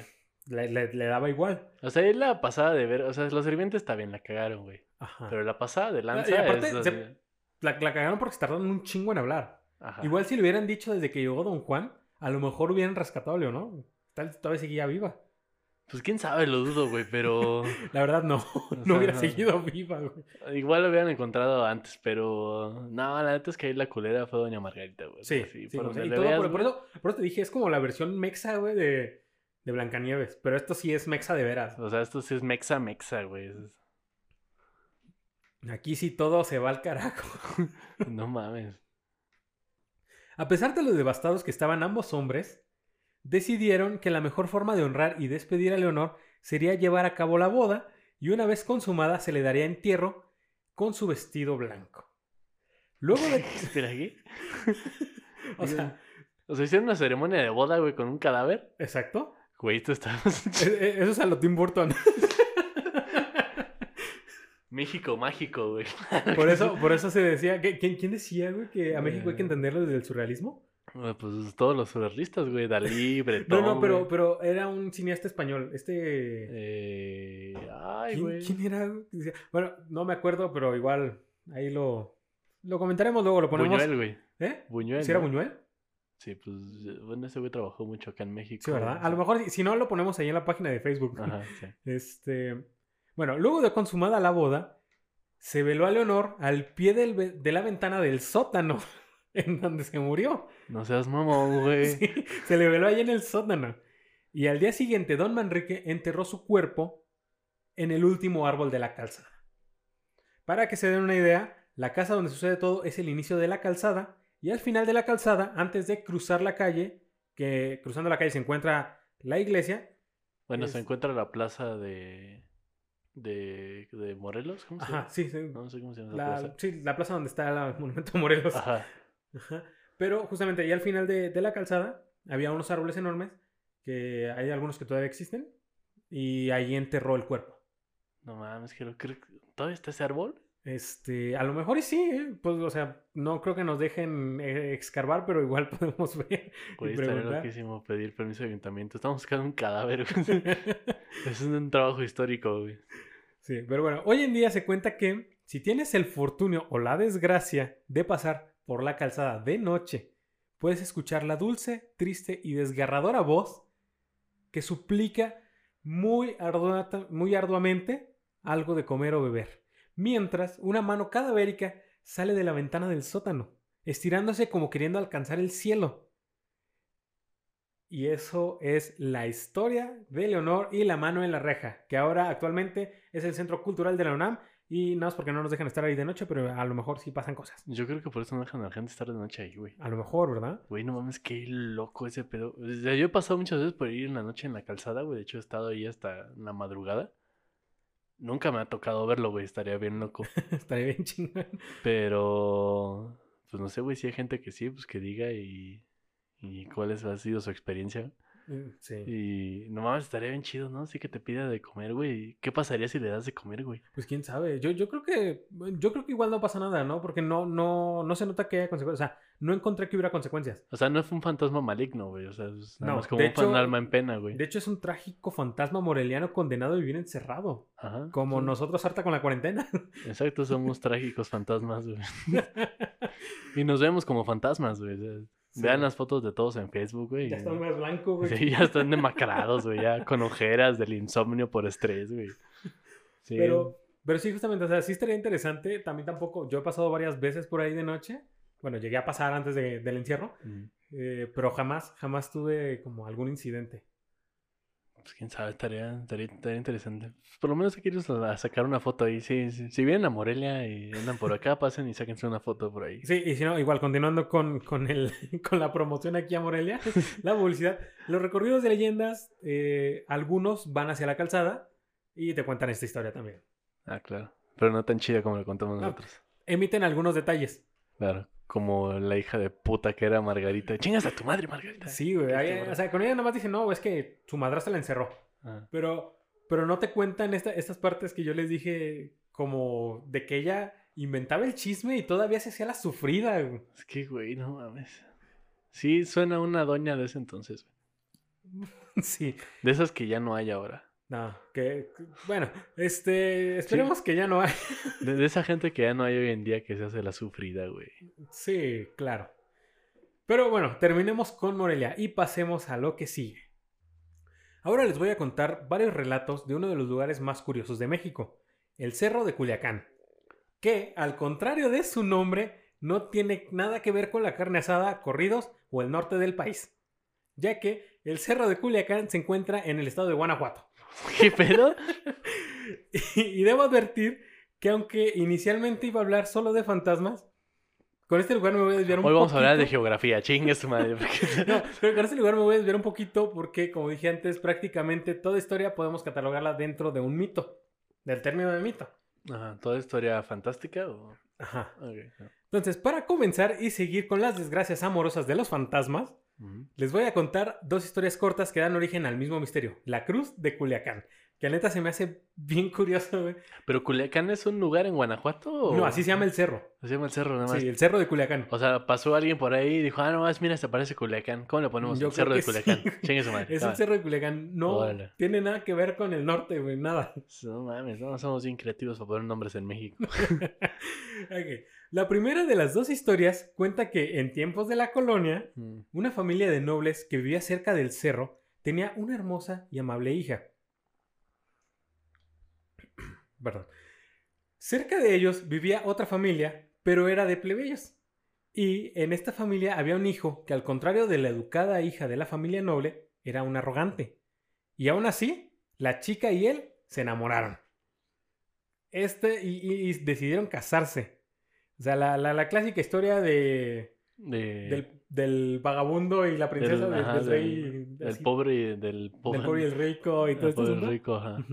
Le, le- le daba igual. O sea, es la pasada de ver. O sea, los sirvientes está bien, la cagaron, güey. Ajá. Pero la pasada de lanza y aparte, es se- así- La, la cagaron porque se tardaron un chingo en hablar. Ajá. Igual si le hubieran dicho desde que llegó Don Juan, a lo mejor hubieran rescatado a Leonor. Tal vez todavía seguía viva. Pues quién sabe, lo dudo, güey, pero. La verdad, no. no hubiera no. seguido viva, güey. Igual lo hubieran encontrado antes, pero. No, la neta es que ahí la culera fue Doña Margarita, güey. Sí, sí, por o sea, donde y todo veas, por, por eso, por eso te dije, es como la versión mexa, güey, de, de Blancanieves. Pero esto sí es mexa de veras. O sea, esto sí es mexa, mexa, güey. Aquí sí todo se va al carajo. No mames. A pesar de lo devastados que estaban ambos hombres, decidieron que la mejor forma de honrar y despedir a Leonor sería llevar a cabo la boda y una vez consumada se le daría entierro con su vestido blanco. Luego de... Espera, ¿qué? o sea, O sea, hicieron una ceremonia de boda, güey, con un cadáver. exacto. Güey, esto está. E- e- Eso es a lo Tim Burton. México mágico, güey. Por eso, por eso se decía... ¿quién, quién decía, güey, que a México hay que entenderlo desde el surrealismo? Bueno, Pues todos los surrealistas, güey. Dalí, No, Bretón. no, pero, güey. pero era un cineasta español. Este... Eh... Ay, ¿Quién, güey. quién era? Bueno, no me acuerdo, pero igual ahí lo, lo comentaremos luego, lo ponemos. Buñuel, güey. ¿Eh? Buñuel. ¿Sí era ¿no? Buñuel? Sí, pues, bueno, ese güey trabajó mucho acá en México. Sí, ¿verdad? A lo mejor, si- no, lo ponemos ahí en la página de Facebook. Ajá, sí. Este, bueno, luego de consumada la boda, se veló a Leonor al pie del de la ventana del sótano en donde se murió. No seas mamón, güey. Sí, se le veló ahí en el sótano. Y al día siguiente, don Manrique enterró su cuerpo en el último árbol de la calzada. Para que se den una idea, la casa donde sucede todo es el inicio de la calzada y al final de la calzada, antes de cruzar la calle, que cruzando la calle se encuentra la iglesia. Bueno, Es- se encuentra la plaza de. de. de Morelos, ¿cómo se Ajá, llama? sí, sí, No sé cómo se llama la, plaza. sí, la plaza donde está el monumento Morelos. Ajá. Ajá. Pero justamente ahí al final de, de la calzada había unos árboles enormes, que hay algunos que todavía existen, y ahí enterró el cuerpo. No mames, lo creo. que- ¿Todavía está ese árbol? Este, a lo mejor y sí, ¿eh? pues, o sea, no creo que nos dejen eh, excavar, pero igual podemos ver. Y estaría loquísimo pedir permiso de ayuntamiento. Estamos buscando un cadáver, es un trabajo histórico, güey. Sí, pero bueno, hoy en día se cuenta que si tienes el fortunio o la desgracia de pasar por la calzada de noche, puedes escuchar la dulce, triste y desgarradora voz que suplica muy, ardua- muy arduamente algo de comer o beber, mientras una mano cadavérica sale de la ventana del sótano, estirándose como queriendo alcanzar el cielo. Y eso es la historia de Leonor y la mano en la reja, que ahora actualmente es el Centro Cultural de la UNAM. Y no es porque no nos dejan estar ahí de noche, pero a lo mejor sí pasan cosas. Yo creo que por eso no dejan a la gente estar de noche ahí, güey. A lo mejor, ¿verdad? Güey, no mames, qué loco ese pedo. O sea, yo he pasado muchas veces por ir en la noche en la calzada, güey. De hecho, he estado ahí hasta la madrugada. Nunca me ha tocado verlo, güey. Estaría bien loco. Estaría bien chingón. Pero, pues no sé, güey, si hay gente que sí, pues que diga y, y cuál es- ha sido su experiencia. Mm, Sí. Y no mames, estaría bien chido, ¿no? Sí que te pida de comer, güey. ¿Qué pasaría si le das de comer, güey? Pues quién sabe. Yo, yo creo que. Yo creo que igual no pasa nada, ¿no? Porque no, no, no se nota que haya consecuencias. O sea, no encontré que hubiera consecuencias. O sea, no fue un fantasma maligno, güey. O sea, es nada No, más como de un hecho- alma en pena, güey. De hecho, es un trágico fantasma moreliano condenado a vivir encerrado. Ajá. Como sí. nosotros harta con la cuarentena. Exacto, somos trágicos fantasmas, güey. y nos vemos como fantasmas, güey. Sí. Vean las fotos de todos en Facebook, güey. ya y- está más blanco, güey. Sí, ya están demacrados, güey, ya con ojeras del insomnio por estrés, güey. Sí. Pero, pero sí, justamente, o sea, sí estaría interesante. También tampoco, yo he pasado varias veces por ahí de noche. Bueno, llegué a pasar antes de- del encierro, Mm. eh, pero jamás, jamás tuve como algún incidente. Pues quién sabe, estaría, estaría, estaría interesante. Por lo menos aquí irnos a sacar una foto ahí. Sí, sí. Si vienen a Morelia y andan por acá, pasen y sáquense una foto por ahí. Sí, y si no, igual, continuando con, con, el, con la promoción aquí a Morelia, la publicidad. Los recorridos de leyendas, eh, algunos van hacia la calzada y te cuentan esta historia también. Ah, claro. Pero no tan chida como lo contamos No. nosotros. Emiten algunos detalles. Claro. Como la hija de puta que era Margarita. Chingas a tu madre, Margarita. Sí, güey. Ahí- cabrón. O sea, con ella nada más dicen, no, es que su madrastra la encerró. Ah, Pero, pero no te cuentan esta- estas partes que yo les dije, como de que ella inventaba el chisme y todavía se hacía la sufrida. güey. es que, güey, no mames. Sí, suena una doña de ese entonces. güey. Sí. De esas que ya no hay ahora. No, que, bueno, este, esperemos que ya no hay. De, de esa gente que ya no hay hoy en día que se hace la sufrida, güey. Sí, claro. Pero bueno, terminemos con Morelia y pasemos a lo que sigue. Ahora les voy a contar varios relatos de uno de los lugares más curiosos de México, el Cerro de Culiacán, que, al contrario de su nombre, no tiene nada que ver con la carne asada, corridos o el norte del país, ya que el Cerro de Culiacán se encuentra en el estado de Guanajuato. ¿Qué pedo? y debo advertir que aunque inicialmente iba a hablar solo de fantasmas, con este lugar me voy a desviar un Hoy vamos a hablar de poquito. geografía, chingue su madre. porque- No, pero con este lugar me voy a desviar un poquito porque, como dije antes, prácticamente toda historia podemos catalogarla dentro de un mito, del término de mito. Ajá, ¿Toda historia fantástica o...? Ajá. No. Entonces, para comenzar y seguir con las desgracias amorosas de los fantasmas. Les voy a contar dos historias cortas que dan origen al mismo misterio, la Cruz de Culiacán. Que la neta se me hace bien curioso, güey. ¿Pero Culiacán es un lugar en Guanajuato? o- No, así se llama el cerro. Se llama el cerro, nada más. Sí, el cerro de Culiacán. O sea, pasó alguien por ahí y dijo, ah, no más, mira, se parece Culiacán. ¿Cómo le ponemos Yo el cerro de sí. Culiacán? Chingue su madre. Es el cerro de Culiacán. No Órale. tiene nada que ver con el norte, güey, nada. No mames, no somos bien creativos para poner nombres en México. Ok. La primera de las dos historias cuenta que en tiempos de la colonia, Mm. una familia de nobles que vivía cerca del cerro tenía una hermosa y amable hija. Perdón. Cerca de ellos vivía otra familia, pero era de plebeyos. Y en esta familia había un hijo que, al contrario de la educada hija de la familia noble, era un arrogante. Y aún así, la chica y él se enamoraron. Este, y, y- y decidieron casarse. O sea, la, la- la clásica historia de, De- del, del vagabundo y la princesa del- ajá, del rey. del- pobre y del pobre. del pobre y el rico y todo el esto. pobre asunto. rico, ajá.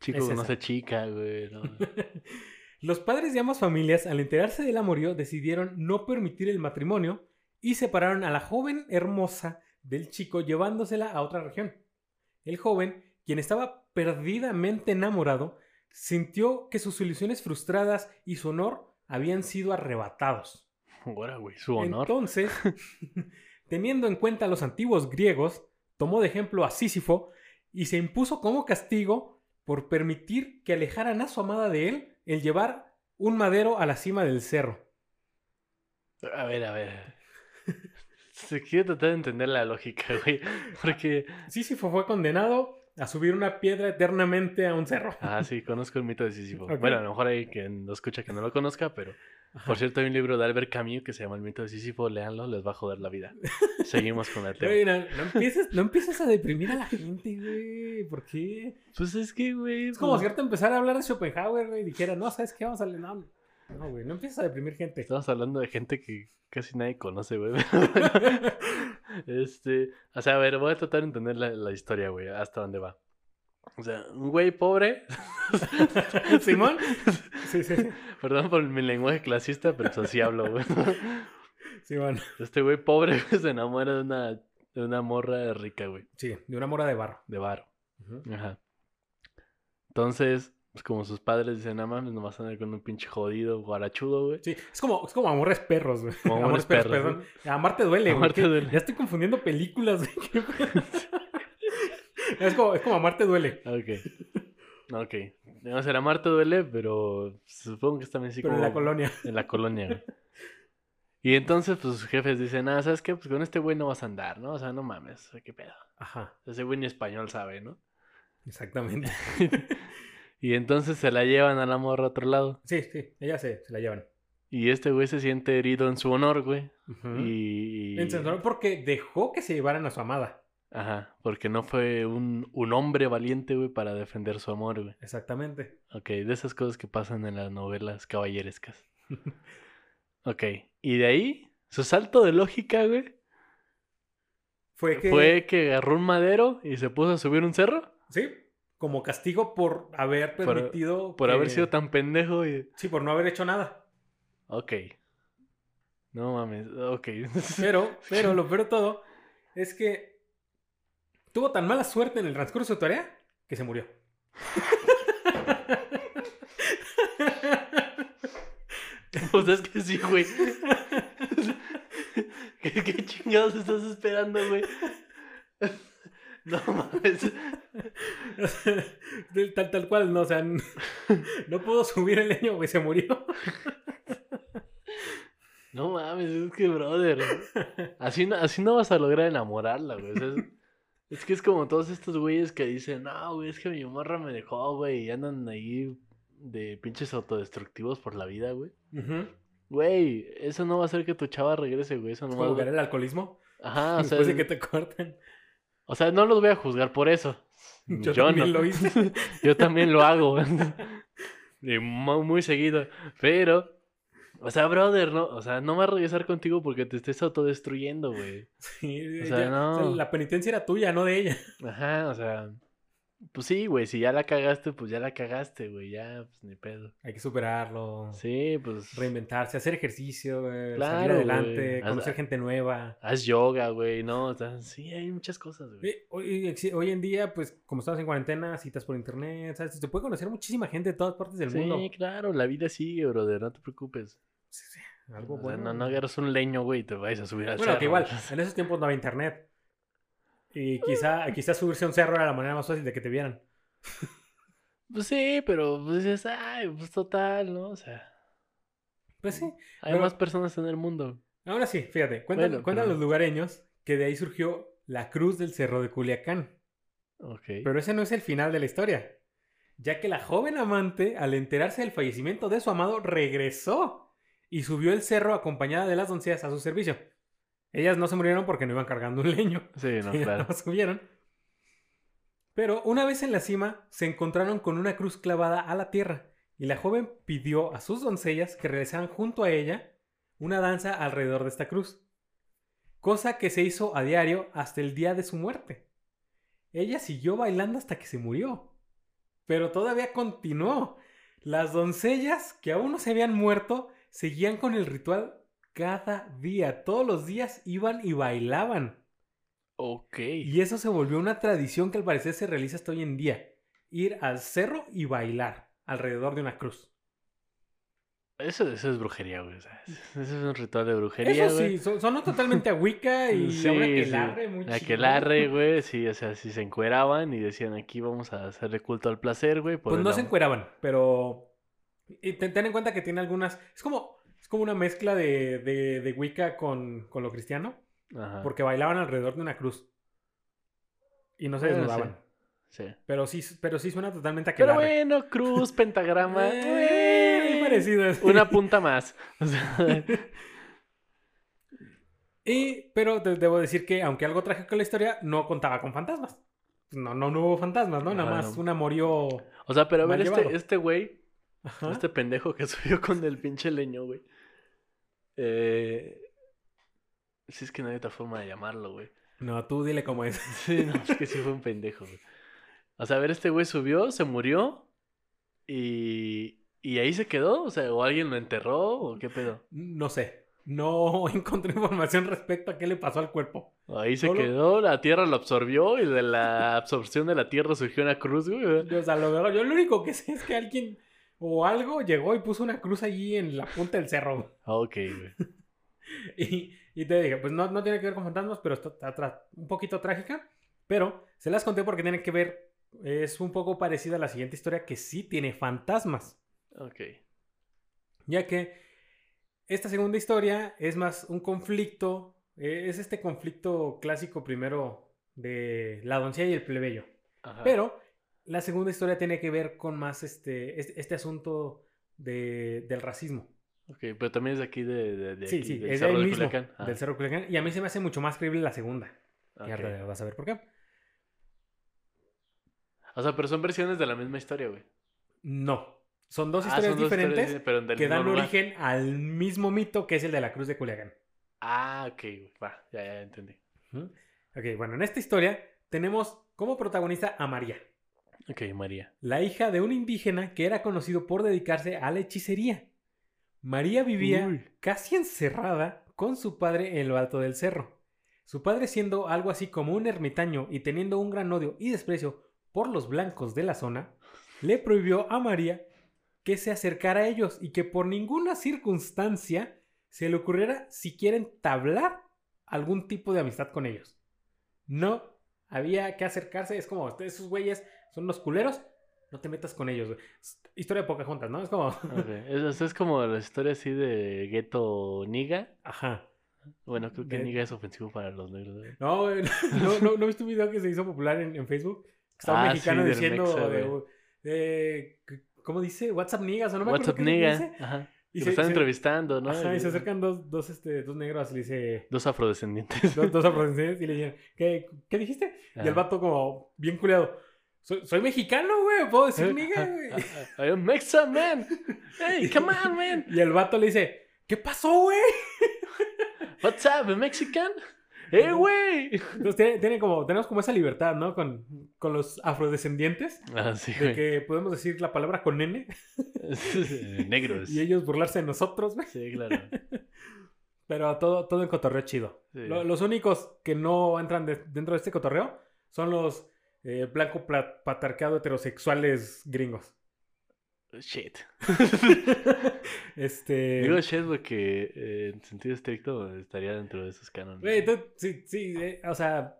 Chico Es conoce esa. chica, güey. ¿no? Los padres de ambas familias, al enterarse del amorío, decidieron no permitir el matrimonio y separaron a la joven hermosa del chico llevándosela a otra región. El joven, quien estaba perdidamente enamorado, sintió que sus ilusiones frustradas y su honor habían sido arrebatados. Ahora, güey, su honor. Entonces, teniendo en cuenta a los antiguos griegos, tomó de ejemplo a Sísifo y se impuso como castigo por permitir que alejaran a su amada de él el llevar un madero a la cima del cerro. A ver, a ver. Se quiere tratar de entender la lógica, güey. Porque. Sísifo fue condenado a subir una piedra eternamente a un cerro. Ah, sí, conozco el mito de Sísifo. Bueno, a lo mejor hay quien lo escucha que no lo conozca, pero. Ajá. Por cierto, hay un libro de Albert Camus que se llama El mito de Sísifo. Léanlo, les va a joder la vida. Seguimos con el tema. Güey, no, no empieces, no empieces a deprimir a la gente, güey. ¿Por qué? Pues es que, güey. Es como pues, si ahorita empezara a hablar de Schopenhauer, güey, y dijera, no, ¿sabes qué? Vamos a leer. No, no, güey, no empieces a deprimir gente. Estamos hablando de gente que casi nadie conoce, güey. este. O sea, a ver, voy a tratar de entender la, la historia, güey. Hasta dónde va. O sea, un güey pobre. ¿Simón? Sí, sí. Perdón por mi lenguaje clasista, pero así hablo, güey. Simón. Este güey pobre se enamora de una, de una morra rica, güey. Sí, de una mora de barro. De. Ujú. Ajá. Entonces, pues como sus padres dicen, no mames, nomás andar con un pinche jodido guarachudo, güey. Sí, es como, es como Amores Perros, güey. Como Amores Perros, perdón. Amarte duele, güey. Amarte. Ya estoy confundiendo películas, güey. Es, como, es como Amarte duele. Ok. Ok. No será Marte duele, pero supongo que es también pero como en la colonia. en la colonia, güey. Y entonces, pues sus jefes dicen, ah, ¿sabes qué? Pues con este güey no vas a andar, ¿no? O sea, no mames, qué pedo. Ajá, Ese güey ni español sabe, ¿no? exactamente. y entonces se la llevan a la morra a otro lado. Sí, sí, ellas se, se la llevan. Y este güey se siente herido en su honor, güey. Y. En su honor, porque dejó que se llevaran a su amada. Ajá, porque no fue un, un hombre valiente, güey, para defender su amor, güey. Exactamente. Ok, de esas cosas que pasan en las novelas caballerescas. ok, y de ahí, su salto de lógica, güey, Fue que... fue que agarró un madero y se puso a subir un cerro Sí, como castigo por haber permitido... por haber que- sido tan pendejo y... Sí, por no haber hecho nada. Ok. No mames, ok. Pero, pero lo peor de todo es que tuvo tan mala suerte en el transcurso de su tarea que se murió. Pues es que sí, güey. ¿Qué, qué chingados estás esperando, güey? No mames. Tal, tal cual, no, o sea, no pudo subir el leño, güey, se murió. No mames, es que, brother. Así no, así no vas a lograr enamorarla, güey. O sea, es, es que es como todos estos güeyes que dicen, no, güey, es que mi morra me dejó, güey, y andan ahí de pinches autodestructivos por la vida, güey. Ujú. Güey, eso no va a hacer que tu chava regrese, güey. Eso no va Jugar el alcoholismo Ajá, o sea, después de que te corten. O sea, no los voy a juzgar por eso. Yo, también lo hice. Yo también lo hago. Muy seguido. Pero, o sea, brother, no, o sea, no va a regresar contigo porque te estés autodestruyendo, güey. Sí, O sea, ya- no. o sea, la penitencia era tuya, no de ella. Ajá, o sea, pues sí, güey, si ya la cagaste, pues ya la cagaste, güey, ya, pues ni pedo. Hay que superarlo. Sí, pues Reinventarse, hacer ejercicio, güey, salir Claro, adelante, güey. Haz- conocer gente nueva. haz yoga, güey, ¿no? O sea, sí, hay muchas cosas, güey. Eh, Hoy, en día, pues, como estamos en cuarentena, citas por internet, ¿sabes? Se puede conocer muchísima gente de todas partes del Sí, mundo. claro, la vida sigue, brother, no te preocupes. Sí, sí, algo O sea, bueno. no, no agarras un leño, güey, y te vayas a subir al Bueno, que igual, en esos tiempos no había internet. Y quizá, quizá subirse a un cerro era la manera más fácil de que te vieran. Pues sí, pero pues dices, ay, pues total, ¿no? O sea, Pues sí. hay Pero- más personas en el mundo. Ahora sí, fíjate, cuentan, Bueno, cuentan pero- los lugareños que de ahí surgió la cruz del cerro de Culiacán. Ok. Pero ese no es el final de la historia, ya que la joven amante, al enterarse del fallecimiento de su amado, regresó y subió el cerro acompañada de las doncellas a su servicio. Ellas no se murieron porque no iban cargando un leño. Sí, no, claro. no subieron. Pero una vez en la cima, se encontraron con una cruz clavada a la tierra y la joven pidió a sus doncellas que realizaran junto a ella una danza alrededor de esta cruz. Cosa que se hizo a diario hasta el día de su muerte. Ella siguió bailando hasta que se murió. Pero todavía continuó. Las doncellas, que aún no se habían muerto, seguían con el ritual cada día. Todos los días iban y bailaban. Ok. Y eso se volvió una tradición que al parecer se realiza hasta hoy en día. Ir al cerro y bailar alrededor de una cruz. Eso, eso es brujería, güey. Eso es un ritual de brujería, Eso sí, son- sonó totalmente a Wicca y Sí, a una sí. aquelarre muy. Aquelarre, güey, sí, o sea, si se encueraban y decían aquí vamos a hacerle culto al placer, güey. Pues no se amor". encueraban, pero... y ten, ten en cuenta que tiene algunas... Es como, es como una mezcla de, de, de Wicca con, con lo cristiano, Ajá. porque bailaban alrededor de una cruz. Y no se Bueno, desnudaban. Sí. Pero sí, pero sí suena totalmente a Pero aquelarre. bueno, cruz, pentagrama. Eh, parecido. Una punta más. O sea, Y, pero te- debo decir que, aunque algo trágico en la historia, no contaba con fantasmas. No, no, no hubo fantasmas, ¿no? Nada más no. una murió. o sea, pero a ver, este, este güey, Ajá. este pendejo que subió con el pinche leño, güey. Eh... Sí, es que no hay otra forma de llamarlo, güey. No, tú dile cómo es. Sí, no, es que sí fue un pendejo, güey. O sea, a ver, este güey subió, se murió y... ¿Y ahí se quedó? O sea, ¿o alguien lo enterró o qué pedo? No sé. No encontré información respecto a qué le pasó al cuerpo. Ahí se Solo- quedó, la tierra lo absorbió y de la absorción de la tierra surgió una cruz, güey. O sea, lo, yo lo único que sé es que alguien o algo llegó y puso una cruz allí en la punta del cerro. Ah, Ok, güey. Y, y te dije, pues no, no tiene que ver con fantasmas, pero está, está un poquito trágica. Pero se las conté porque tiene que ver, es un poco parecida a la siguiente historia que sí tiene fantasmas. Ok. Ya que esta segunda historia es más un conflicto, eh, es este conflicto clásico primero de la doncella y el plebeyo. Ajá. Pero la segunda historia tiene que ver con más este, este, este asunto de- del racismo. Ok, pero también es de aquí de, de, de sí, aquí, sí, del es Cerro de mismo, Culiacán. Ah, del Cerro Culiacán. Y a mí se me hace mucho más creíble la segunda. Y ahora vas a ver por qué. O sea, pero son versiones de la misma historia, güey. No. Son dos Ah, historias son dos diferentes historias, pero del que dan lugar. origen al mismo mito que es el de la Cruz de Culiacán. Ah, ok. Va, ya, ya entendí. Ok, bueno, en esta historia tenemos como protagonista a María, Ok, María. la hija de un indígena que era conocido por dedicarse a la hechicería. María vivía Uy. casi encerrada con su padre en lo alto del cerro. Su padre siendo algo así como un ermitaño y teniendo un gran odio y desprecio por los blancos de la zona, le prohibió a María que se acercara a ellos y que por ninguna circunstancia se le ocurriera siquiera entablar algún tipo de amistad con ellos. No había que acercarse, es como, esos güeyes son los culeros, no te metas con ellos. güey. Historia de Pocahontas, ¿no? Es como, Ok. Es, es como la historia así de Ghetto Niga. ajá. Bueno, creo que De- Niga es ofensivo para los negros. güey. No, güey, no, no, ¿no viste un video que se hizo popular en, en Facebook? Estaba un Ah, mexicano sí, diciendo Mexa, de, ¿cómo dice? WhatsApp niggas, o no me acuerdo WhatsApp dice. Ajá. Y se- lo están se- entrevistando, ¿no? Ajá, y se acercan dos, dos, este, dos negros y le dice, Dos afrodescendientes. dos, dos afrodescendientes y le dicen, ¿qué, qué dijiste? Y el vato como bien culeado, soy, soy mexicano, güey, puedo decir Eh, nigga, güey. I am Mexican, man. Hey, come on, man. Y el vato le dice, ¿qué pasó, güey? What's up, Mexican? Hey, güey. Entonces tiene, tiene como, tenemos como esa libertad, ¿no? Con, con los afrodescendientes, Ah, sí, de que podemos decir la palabra con nene Negros. y ellos burlarse de nosotros, güey. Sí, claro. Pero todo, todo en cotorreo chido. Sí. Lo- los únicos que no entran de- dentro de este cotorreo son los eh, blanco patriarcado heterosexuales gringos. Shit. este. Digo shit porque eh, en sentido estricto estaría dentro de esos cánones. Güey, tú, sí, sí, eh, o sea,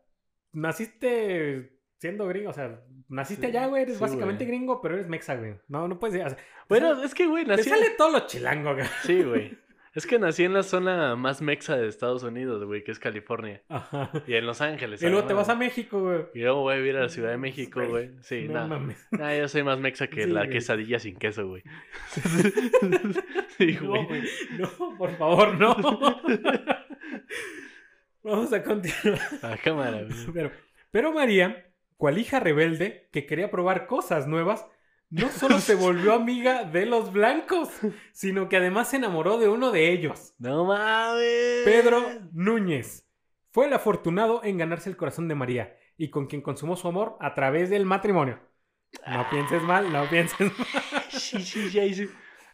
naciste siendo gringo, o sea, naciste Sí, allá, güey, eres sí, básicamente güey. gringo, pero eres mexa, güey. No, no puedes, o sea, te Bueno, es que, güey, te nací. sale todo lo chilango, güey. Sí, güey. Es que nací en la zona más mexa de Estados Unidos, güey, que es California. Ajá. Y en Los Ángeles. Y luego te vas a. México, güey. Y luego voy a vivir a la Ciudad de México, Güey. Sí, no no. mames. Ah, yo soy más mexa que Sí, la quesadilla sin queso, güey. sí, No, güey. güey. No, por favor, no. Vamos a continuar. A cámara, güey. Pero, pero María, cual hija rebelde que quería probar cosas nuevas, no solo se volvió amiga de los blancos, sino que además se enamoró de uno de ellos, No mames. Pedro Núñez. Fue el afortunado en ganarse el corazón de María y con quien consumó su amor a través del matrimonio. No pienses mal, no pienses mal. Sí, sí, sí, sí.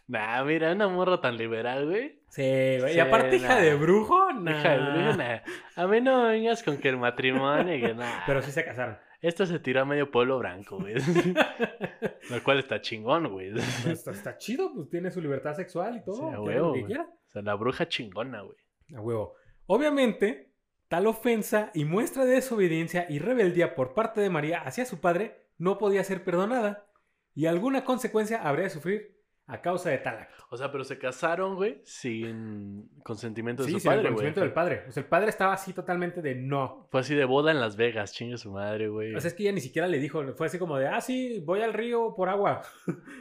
Nah, mira, una morra tan liberal, güey. Sí, güey. Y aparte, hija de brujo, nah. Hija de bruja, nah. A mí no vengas con que el matrimonio, que nada. Pero sí se casaron. Esto se tiró a medio pueblo blanco, güey. Lo cual está chingón, güey. O Está, está chido, pues tiene su libertad sexual y todo. Sí, a huevo, lo que quiera. sea, la bruja chingona, güey. A huevo. Obviamente, tal ofensa y muestra de desobediencia y rebeldía por parte de María hacia su padre no podía ser perdonada y alguna consecuencia habría de sufrir a causa de tal acto. O sea, pero se casaron, güey, sin consentimiento de Sí, su sin el padre, güey. conocimiento del padre. O sea, el padre estaba así totalmente de no. Fue así de boda en Las Vegas, chingue su madre, güey. O sea, es que ella ni siquiera le dijo, fue así como de, ah, sí, voy al río por agua.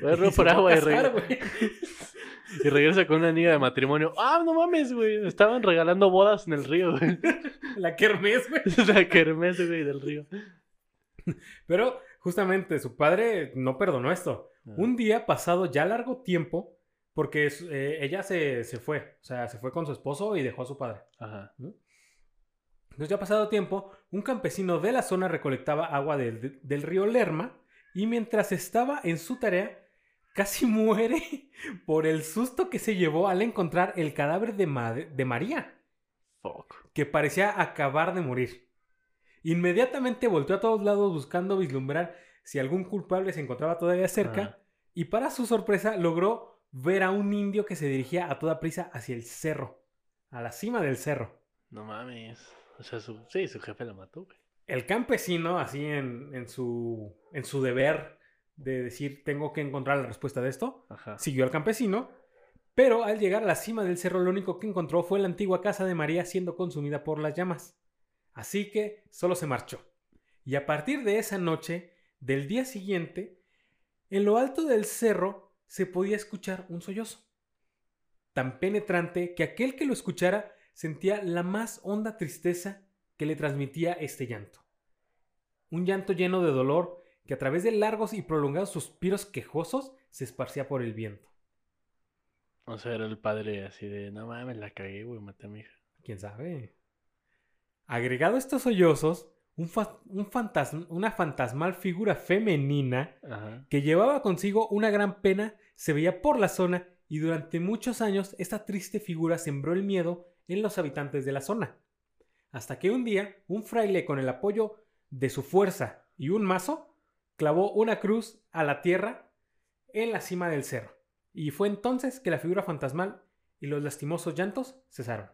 Voy a Y río por agua y, reg- güey. y regresa con una niña de matrimonio. Ah, no mames, güey. Estaban regalando bodas en el río, güey. La kermés, güey. La kermés, güey, del río. Pero justamente su padre no perdonó esto. Ah. Un día pasado ya largo tiempo, porque eh, ella se, se fue, o sea, se fue con su esposo y dejó a su padre. Ajá. Entonces ya pasado tiempo, un campesino de la zona recolectaba agua del, del río Lerma y mientras estaba en su tarea, casi muere por el susto que se llevó al encontrar el cadáver de, Ma- de María, Fuck. que parecía acabar de morir. Inmediatamente volteó a todos lados buscando vislumbrar si algún culpable se encontraba todavía cerca Ajá. y para su sorpresa logró ver a un indio que se dirigía a toda prisa hacia el cerro, a la cima del cerro. No mames. O sea, su... sí, su jefe la mató, güey. El campesino, así en, en su, en su deber de decir tengo que encontrar la respuesta de esto, Ajá. siguió al campesino, pero al llegar a la cima del cerro lo único que encontró fue la antigua casa de María siendo consumida por las llamas. Así que solo se marchó. Y a partir de esa noche, del día siguiente, en lo alto del cerro se podía escuchar un sollozo, tan penetrante que aquel que lo escuchara sentía la más honda tristeza que le transmitía este llanto. Un llanto lleno de dolor que a través de largos y prolongados suspiros quejosos se esparcía por el viento. O sea, era el padre así de, no mames, la cagué, güey, maté a mi hija. ¿Quién sabe? Agregado a estos sollozos, un fa- un fantasma, una fantasmal figura femenina Ajá. que llevaba consigo una gran pena se veía por la zona y durante muchos años esta triste figura sembró el miedo en los habitantes de la zona. Hasta que un día un fraile con el apoyo de su fuerza y un mazo clavó una cruz a la tierra en la cima del cerro. Y fue entonces que la figura fantasmal y los lastimosos llantos cesaron.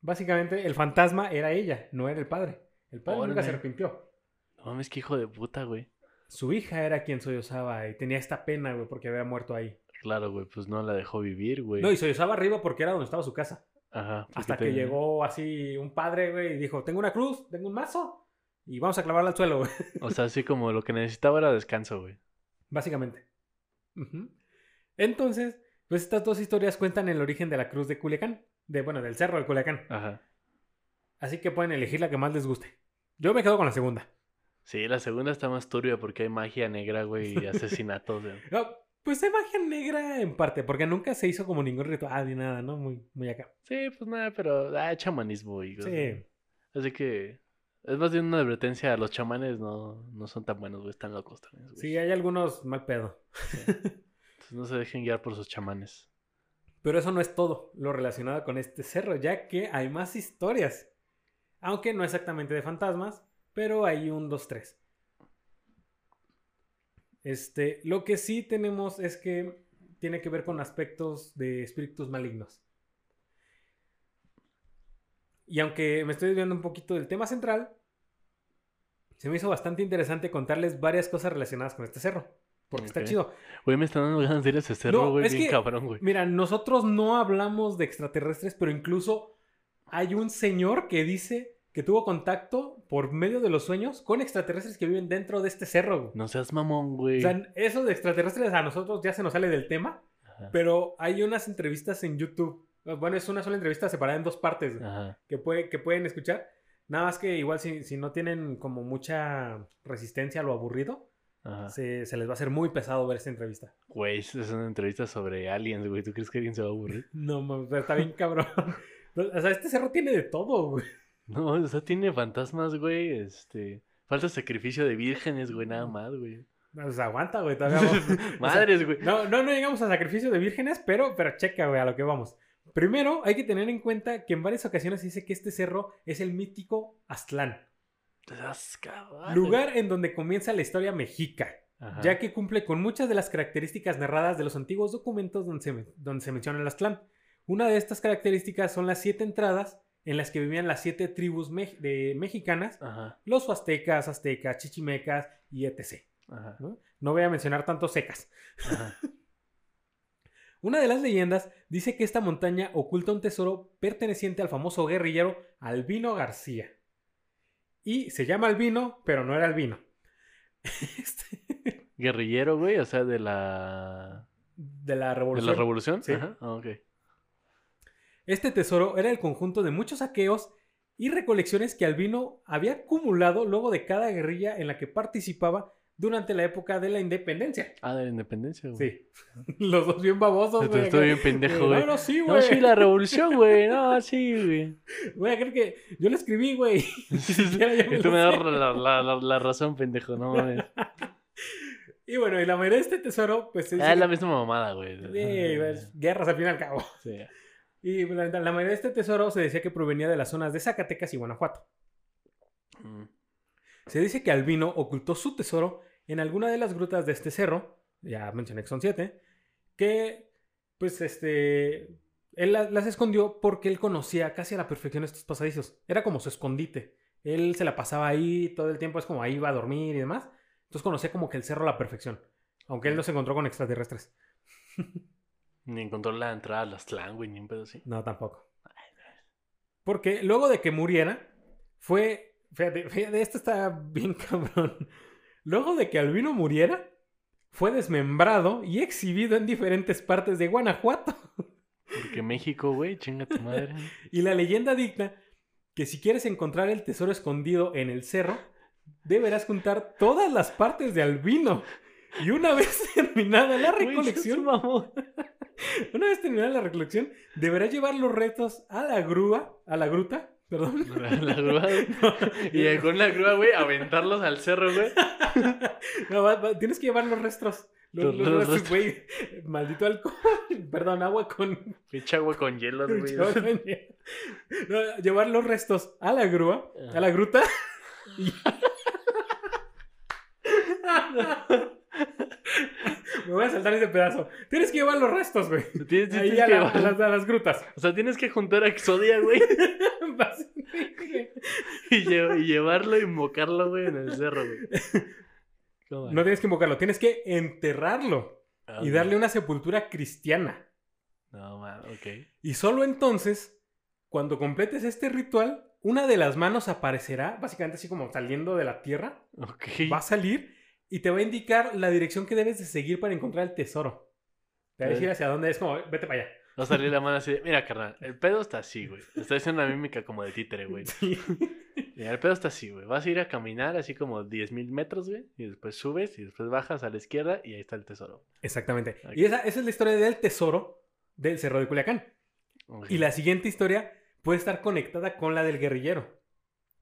Básicamente el fantasma era ella, no era el padre. El padre nunca se arrepintió. No mames, qué hijo de puta, güey. Su hija era quien sollozaba y tenía esta pena, güey, porque había muerto ahí. Claro, güey, pues no la dejó vivir, güey. No, y sollozaba arriba porque era donde estaba su casa. Ajá. porque Hasta te- que llegó así un padre, güey, y dijo, tengo una cruz, tengo un mazo, y vamos a clavarla al suelo, güey. O sea, así como lo que necesitaba era descanso, güey. Básicamente. Entonces, pues estas dos historias cuentan el origen de la cruz de Culiacán. De, bueno, del cerro de Culiacán. Ajá. Así que pueden elegir la que más les guste. Yo me quedo con la segunda. Sí, la segunda está más turbia porque hay magia negra, güey, y asesinatos. güey. No, pues es magia negra en parte, porque nunca se hizo como ningún ritual ni nada, ¿no? Muy, muy acá. Sí, pues nada, pero ah, chamanismo, y cosas. Sí. Así que es más bien una advertencia. Los chamanes no, no son tan buenos, güey, están locos también. güey. Sí, hay algunos mal pedo. Entonces no se dejen guiar por sus chamanes. Pero eso no es todo lo relacionado con este cerro, ya que hay más historias. Aunque no exactamente de fantasmas, pero hay un 2, 3. Este, lo que sí tenemos es que tiene que ver con aspectos de espíritus malignos. Y aunque me estoy desviando un poquito del tema central, se me hizo bastante interesante contarles varias cosas relacionadas con este cerro. Porque está Ok. chido. Güey, me están dando ganas de ir a ese cerro, No, güey, es bien que- cabrón, güey. Mira, nosotros no hablamos de extraterrestres, pero incluso hay un señor que dice que tuvo contacto por medio de los sueños con extraterrestres que viven dentro de este cerro. güey. No seas mamón, güey. O sea, eso de extraterrestres a nosotros ya se nos sale del tema, Ajá. pero hay unas entrevistas en YouTube. Bueno, es una sola entrevista separada en dos partes Ajá. que, puede, que pueden escuchar. Nada más que igual si, si no tienen como mucha resistencia a lo aburrido, Ajá. se, se les va a hacer muy pesado ver esta entrevista. Güey, es una entrevista sobre aliens, güey. ¿Tú crees que alguien se va a aburrir? No, mames, está bien cabrón. O sea, este cerro tiene de todo, güey. No, o sea, tiene fantasmas, güey. Este. Falta sacrificio de vírgenes, güey, nada más, güey. O sea, aguanta, güey. todavía vamos. O sea, Madres, güey. no, no, no llegamos a sacrificio de vírgenes, pero, pero checa, güey, a lo que vamos. Primero, hay que tener en cuenta que en varias ocasiones se dice que este cerro es el mítico Aztlán. Lugar en donde comienza la historia mexica, Ajá. ya que cumple con muchas de las características narradas de los antiguos documentos donde se, donde se menciona el Aztlán. Una de estas características son las siete entradas en las que vivían las siete tribus me- de mexicanas, Ajá. los huastecas, aztecas, chichimecas y etc. ¿no? No voy a mencionar tantos secas. Una de las leyendas dice que esta montaña oculta un tesoro perteneciente al famoso guerrillero Albino García. Y se llama Albino, pero no era Albino. Este, Guerrillero, güey, o sea, de la. de la ¿De revolución. la revolución? Sí. Ajá. Ah, ok. Este tesoro era el conjunto de muchos saqueos y recolecciones que Albino había acumulado luego de cada guerrilla en la que participaba durante la época de la independencia. Ah, de la independencia, güey. Sí. Los dos bien babosos, güey. estoy bien pendejo, güey. no, sí, güey. No, sí, la revolución, güey. No, sí, güey. A creer que yo lo escribí, güey. siquiera yo me Y tú me das la, la- la- la razón, pendejo. No mames. Y bueno, y la mayoría de este tesoro, pues es... Ah, es la misma mamada, güey. Sí, pues, guerras al fin y al cabo. Sí. Y la, la mayoría de este tesoro se decía que provenía de las zonas de Zacatecas y Guanajuato. Mm. Se dice que Albino ocultó su tesoro en alguna de las grutas de este cerro, ya mencioné que son siete, que pues este, él la- las escondió porque él conocía casi a la perfección estos pasadizos. Era como su escondite. Él se la pasaba ahí todo el tiempo, es como ahí iba a dormir y demás. Entonces conocía como que el cerro a la perfección. Aunque él no se encontró con extraterrestres. Ni encontró la entrada a las clan, güey, ni un pedo así. No, tampoco. Porque luego de que muriera, fue. Fíjate, fíjate, esto está bien cabrón. Luego de que Albino muriera, fue desmembrado y exhibido en diferentes partes de Guanajuato. Porque México, güey, chinga tu madre. Y la leyenda dicta que si quieres encontrar el tesoro escondido en el cerro, deberás juntar todas las partes de albino. Y una vez terminada la recolección, una vez terminada la recolección, deberás llevar los restos a la grúa, a la gruta, perdón. La, grúa, güey. Y con la grúa, güey, aventarlos al cerro, güey. No, va- va- tienes que llevar los restos. Los, Los- los los restos, güey. Maldito alcohol. Perdón, agua con. Pinche agua con hielos, güey. No, llevar los restos a la grúa, a la gruta. y- Me voy a saltar ese pedazo. Tienes que llevar los restos, güey. Tienes, Ahí tienes a, que la- a las, a las grutas. O sea, tienes que juntar a Exodia, güey. Y, lle- y llevarlo y invocarlo, güey, en el cerro, güey. No tienes que invocarlo, tienes que enterrarlo Ah, y ok. darle una sepultura cristiana. No, man, ok. Y solo entonces, cuando completes este ritual, una de las manos aparecerá, básicamente así como saliendo de la tierra, Ok. va a salir y te va a indicar la dirección que debes de seguir para encontrar el tesoro. Te va a decir hacia dónde es, como, vete para allá. Va a salir la mano así de, mira, carnal, el pedo está así, güey. Está haciendo una mímica como de títere, güey. Sí. Mira, el pedo está así, güey. Vas a ir a caminar así como 10.000 metros, güey. Y después subes y después bajas a la izquierda y ahí está el tesoro. Exactamente. Ok. Y esa, esa es la historia del tesoro del Cerro de Culiacán. Ok. Y la siguiente historia puede estar conectada con la del guerrillero.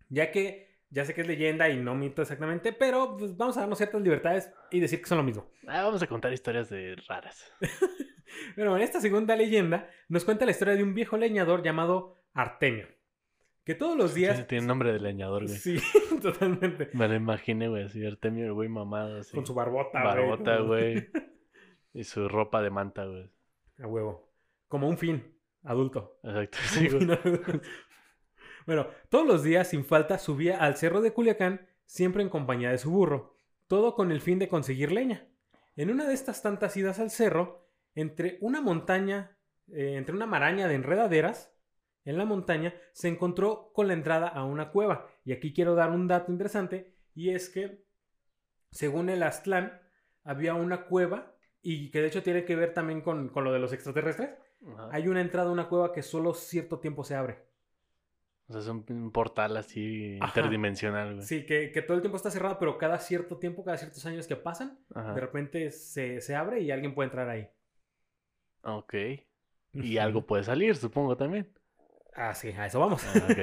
Ya que ya sé que es leyenda y no mito exactamente, pero pues, vamos a darnos ciertas libertades y decir que son lo mismo. Ah, vamos a contar historias de raras. Pero en esta segunda leyenda nos cuenta la historia de un viejo leñador llamado Artemio. Que todos los días... tiene nombre de leñador, güey. Sí, totalmente. Me lo imaginé, güey, así Artemio, el güey mamado, así. Con su barbota, Barbota, todo. güey. Y su ropa de manta, güey. A huevo. Como un fin adulto. Exacto, sí, güey. Bueno, todos los días, sin falta, subía al cerro de Culiacán, siempre en compañía de su burro. Todo con el fin de conseguir leña. En una de estas tantas idas al cerro, entre una montaña, eh, entre una maraña de enredaderas, en la montaña, se encontró con la entrada a una cueva. Y aquí quiero dar un dato interesante, y es que, según el Aztlán, había una cueva, y que de hecho tiene que ver también con, con lo de los extraterrestres. Ajá. Hay una entrada a una cueva que solo cierto tiempo se abre. O sea, es un, un portal así Ajá. interdimensional, güey. Sí, que, que todo el tiempo está cerrado, pero cada cierto tiempo, cada ciertos años que pasan, Ajá. de repente se, se abre y alguien puede entrar ahí. Ok. Y algo puede salir, supongo también. Ah, sí, a eso vamos. Ah, ok.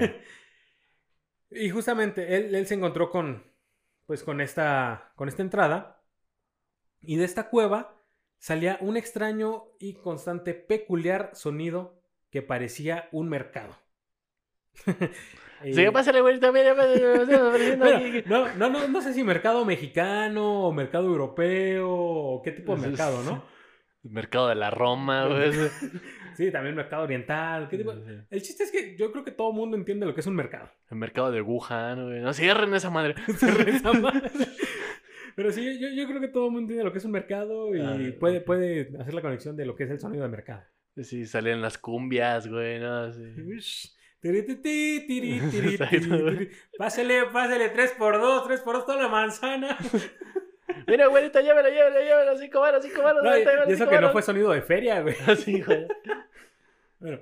y justamente él, él se encontró con, pues, con esta, con esta entrada. Y de esta cueva salía un extraño y constante peculiar sonido que parecía un mercado. Sí, ¿qué pasa, güey? También, Bueno, no, no, no, no sé si mercado mexicano o mercado europeo o qué tipo de mercado, ¿no? Mercado de la Roma, güey. Sí, también mercado oriental. ¿qué tipo? El chiste es que yo creo que todo el mundo entiende lo que es un mercado. El mercado de Wuhan, güey. No cierren esa madre. Esa madre. Pero sí, yo, yo creo que todo el mundo entiende lo que es un mercado y Ah, puede, puede hacer la conexión de lo que es el sonido de mercado. Sí, salían las cumbias, güey, ¿no? Sí. Pásele, pásele, 3 por 2 3 por 2 toda la manzana. Mira, güerita, llévela, llévela, llévela. Cinco varos, cinco varos. No, y, eso cinco que no fue sonido de feria, güey. Así, güey. Bueno,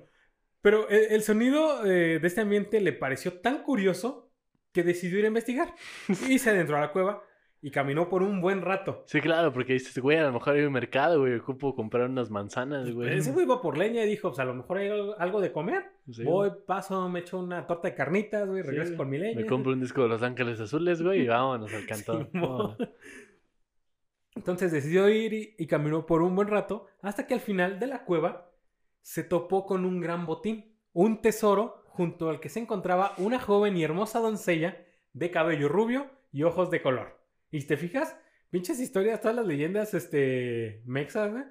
pero el, el sonido eh, de este ambiente le pareció tan curioso que decidió ir a investigar. Y se adentró a la cueva y caminó por un buen rato. Sí, claro, porque dices, güey, a lo mejor hay un mercado, güey. Ocupo comprar unas manzanas, güey. Ese güey iba por leña y dijo, pues a lo mejor hay algo, de comer. Sí, Voy, paso, me echo una torta de carnitas, güey, regreso con mi leña. Me compro un disco de Los Ángeles Azules, güey, y vámonos al cantón. Entonces decidió ir y, y caminó por un buen rato hasta que al final de la cueva se topó con un gran botín, un tesoro junto al que se encontraba una joven y hermosa doncella de cabello rubio y ojos de color. ¿Y te fijas? Pinches historias, todas las leyendas este, mexas, güey.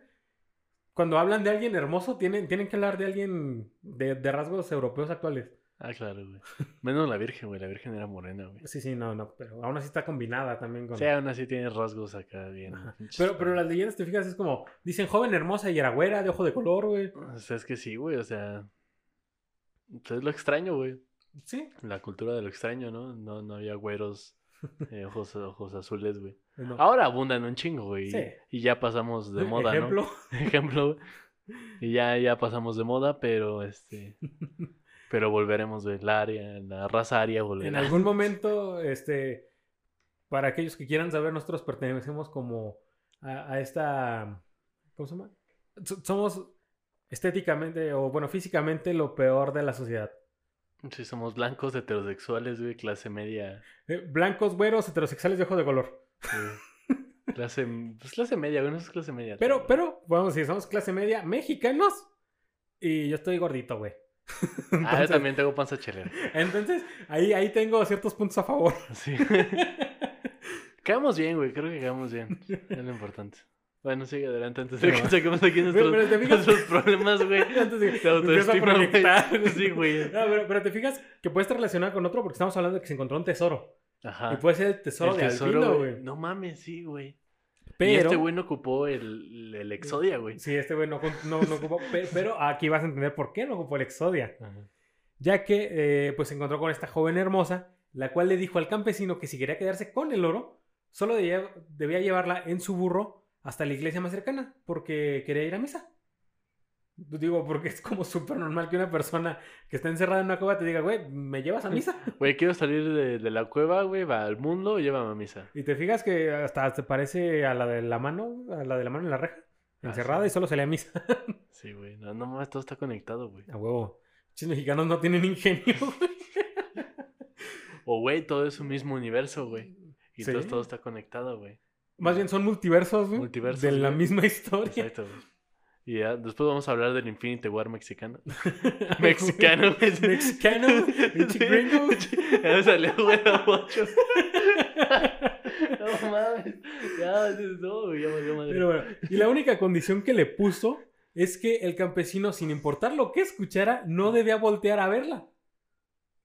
Cuando hablan de alguien hermoso, tienen, tienen que hablar de alguien de, de rasgos europeos actuales. Ah, claro, güey. Menos la Virgen, güey. La Virgen era morena, güey. Sí, sí, no, no, pero aún así está combinada también con... Sí, aún así tiene rasgos acá bien. Pero, pero las leyendas, te fijas, es como, dicen joven hermosa y era güera, de ojo de color, güey. O sea, es que sí, güey, o sea... pues es lo extraño, güey. Sí. La cultura de lo extraño, ¿no? No, no había güeros, eh, ojos, ojos azules, güey. No. Ahora abundan un chingo, güey. Sí. Y ya pasamos de moda, Ejemplo. ¿no? Ejemplo. güey. Y ya, ya pasamos de moda, pero este... Pero volveremos del área, la raza En volverá. algún momento, este, para aquellos que quieran saber, nosotros pertenecemos como a, a esta, ¿cómo se llama? So- Somos estéticamente o, bueno, físicamente lo peor de la sociedad. Sí, somos blancos, heterosexuales, güey, clase media. Eh, blancos, güeros, heterosexuales de ojos de color. clase, pues clase media, güey, no es clase media. Pero, pero, vamos a decir, somos clase media mexicanos y yo estoy gordito, güey. Ah, yo también tengo panza chelera. Entonces, ahí, ahí tengo ciertos puntos a favor. Sí. quedamos bien, güey, creo que quedamos bien. Es lo importante. Bueno, sigue adelante antes de que saquemos aquí Pero- nuestros, pero te fijas- nuestros problemas, güey. Antes de que proyectar. Sí, güey. No, pero, pero te fijas que puede estar relacionado con otro porque estamos hablando de que se encontró un tesoro. Ajá. Y puede ser el tesoro El de tesoro, Albino, güey. No mames, sí, güey. Pero... Y este güey no ocupó el, el Exodia, güey. Sí, este güey no, no, no ocupó. pe- Pero aquí vas a entender por qué no ocupó el Exodia. Ajá. Ya que eh, pues se encontró con esta joven hermosa, la cual le dijo al campesino que si quería quedarse con el oro, solo debía, debía llevarla en su burro hasta la iglesia más cercana, porque quería ir a misa. Digo, porque es como súper normal que una persona que está encerrada en una cueva te diga, güey, ¿me llevas a misa? Güey, quiero salir de, de la cueva, güey, va al mundo, llévame a misa. Y te fijas que hasta se parece a la de la mano, a la de la mano en la reja, Ah, encerrada sí. y solo se a misa. Sí, güey. No, no mames, todo está conectado, güey. A huevo. Chis mexicanos no tienen ingenio. O, güey, todo es un mismo universo, güey. Y Sí. todo, todo está conectado, güey. Más bien son multiversos, güey. Multiversos, De la güey. misma historia. Exacto, güey. Y ya, después vamos a hablar del Infinity War mexicano. Mexicano, güey. Mexicano, pinche gringo. Ya salió, güey, bocho. No mames. Ya, no, güey, ya valió madre. Pero bueno, y la única condición que le puso es que el campesino, sin importar lo que escuchara, no debía voltear a verla.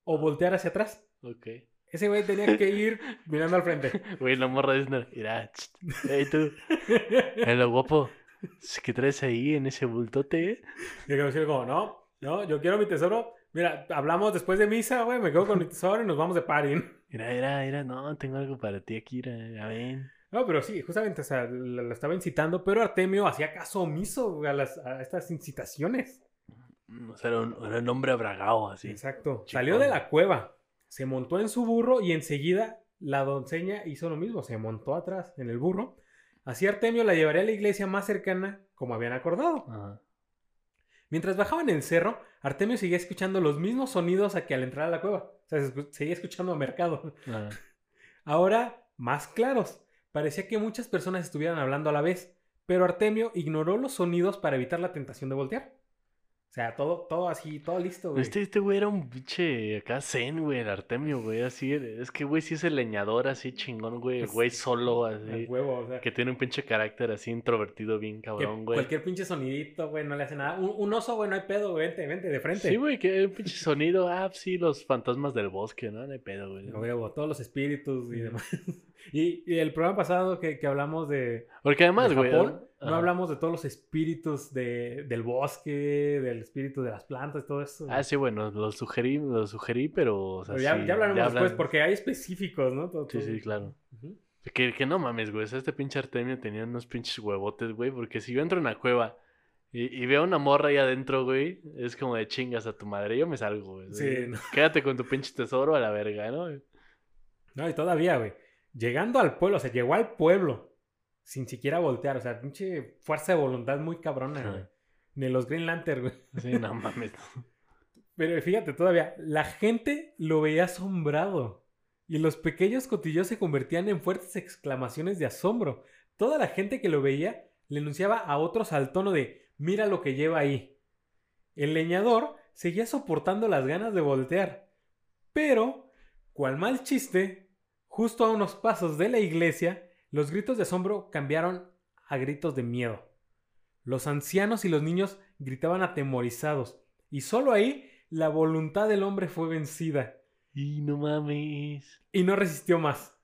O voltear hacia atrás. Ok. Ese güey tenía que ir mirando al frente. Güey, la morra dice, mira, hey tú, hello guapo, ¿qué traes ahí en ese bultote? eh?" Y el como, no, no, yo quiero mi tesoro. Mira, hablamos después de misa, güey, me quedo con mi tesoro y nos vamos de party. Mira, mira, mira, no, tengo algo para ti aquí, a ver. No, pero sí, justamente, o sea, la, estaba incitando, pero Artemio hacía caso omiso a, las, a estas incitaciones. O sea, era un, era un hombre abragado, así. Exacto. Salió de la cueva, se montó en su burro y enseguida la doncella hizo lo mismo, se montó atrás en el burro. Así Artemio la llevaría a la iglesia más cercana, como habían acordado. Ajá. Mientras bajaban el cerro, Artemio seguía escuchando los mismos sonidos a que al entrar a la cueva. O sea, se seguía escuchando a mercado. Ajá. Ahora más claros. Parecía que muchas personas estuvieran hablando a la vez, pero Artemio ignoró los sonidos para evitar la tentación de voltear. O sea, todo, todo así, todo listo, güey. Este, este güey era un pinche acá zen, güey, el Artemio, güey, así. Es que, güey, sí es el leñador así chingón, güey, el güey solo, El así. huevo, o sea. Que tiene un pinche carácter así introvertido, bien cabrón, güey. cualquier pinche sonidito, güey, no le hace nada. Un, un oso, güey, no hay pedo, güey, vente, vente, de frente. Sí, güey, que un pinche sonido. Ah, sí, los fantasmas del bosque, ¿no? No hay pedo, güey. A huevo, todos los espíritus y demás. Y, y el programa pasado que, que hablamos de, Porque además, de güey. No ajá. hablamos de todos los espíritus de, del bosque, del espíritu de las plantas, todo eso. Ah, sí, bueno, lo sugerí, lo sugerí, pero. O sea, Pero ya, sí, ya hablaremos hablan- después porque hay específicos, ¿no? Todo- Sí, todo- sí, claro. Que, que no mames, güey. o sea, este pinche Artemio tenía unos pinches huevotes, güey. Porque si yo entro en una cueva y, y veo una morra ahí adentro, güey, es como de chingas a tu madre. Yo me salgo, güey. Sí, no. Quédate con tu pinche tesoro a la verga, ¿no? No, y todavía, güey. Llegando al pueblo, o sea, llegó al pueblo sin siquiera voltear. O sea, pinche fuerza de voluntad muy cabrona, güey. Ni los Green Lantern, güey. Sí, no mames. Pero fíjate, todavía, la gente lo veía asombrado. Y los pequeños cotillos se convertían en fuertes exclamaciones de asombro. Toda la gente que lo veía le anunciaba a otros al tono de mira lo que lleva ahí. El leñador seguía soportando las ganas de voltear. Pero, cual mal chiste, justo a unos pasos de la iglesia, los gritos de asombro cambiaron a gritos de miedo. Los ancianos y los niños gritaban atemorizados, y solo ahí la voluntad del hombre fue vencida, Y no mames. y no resistió más.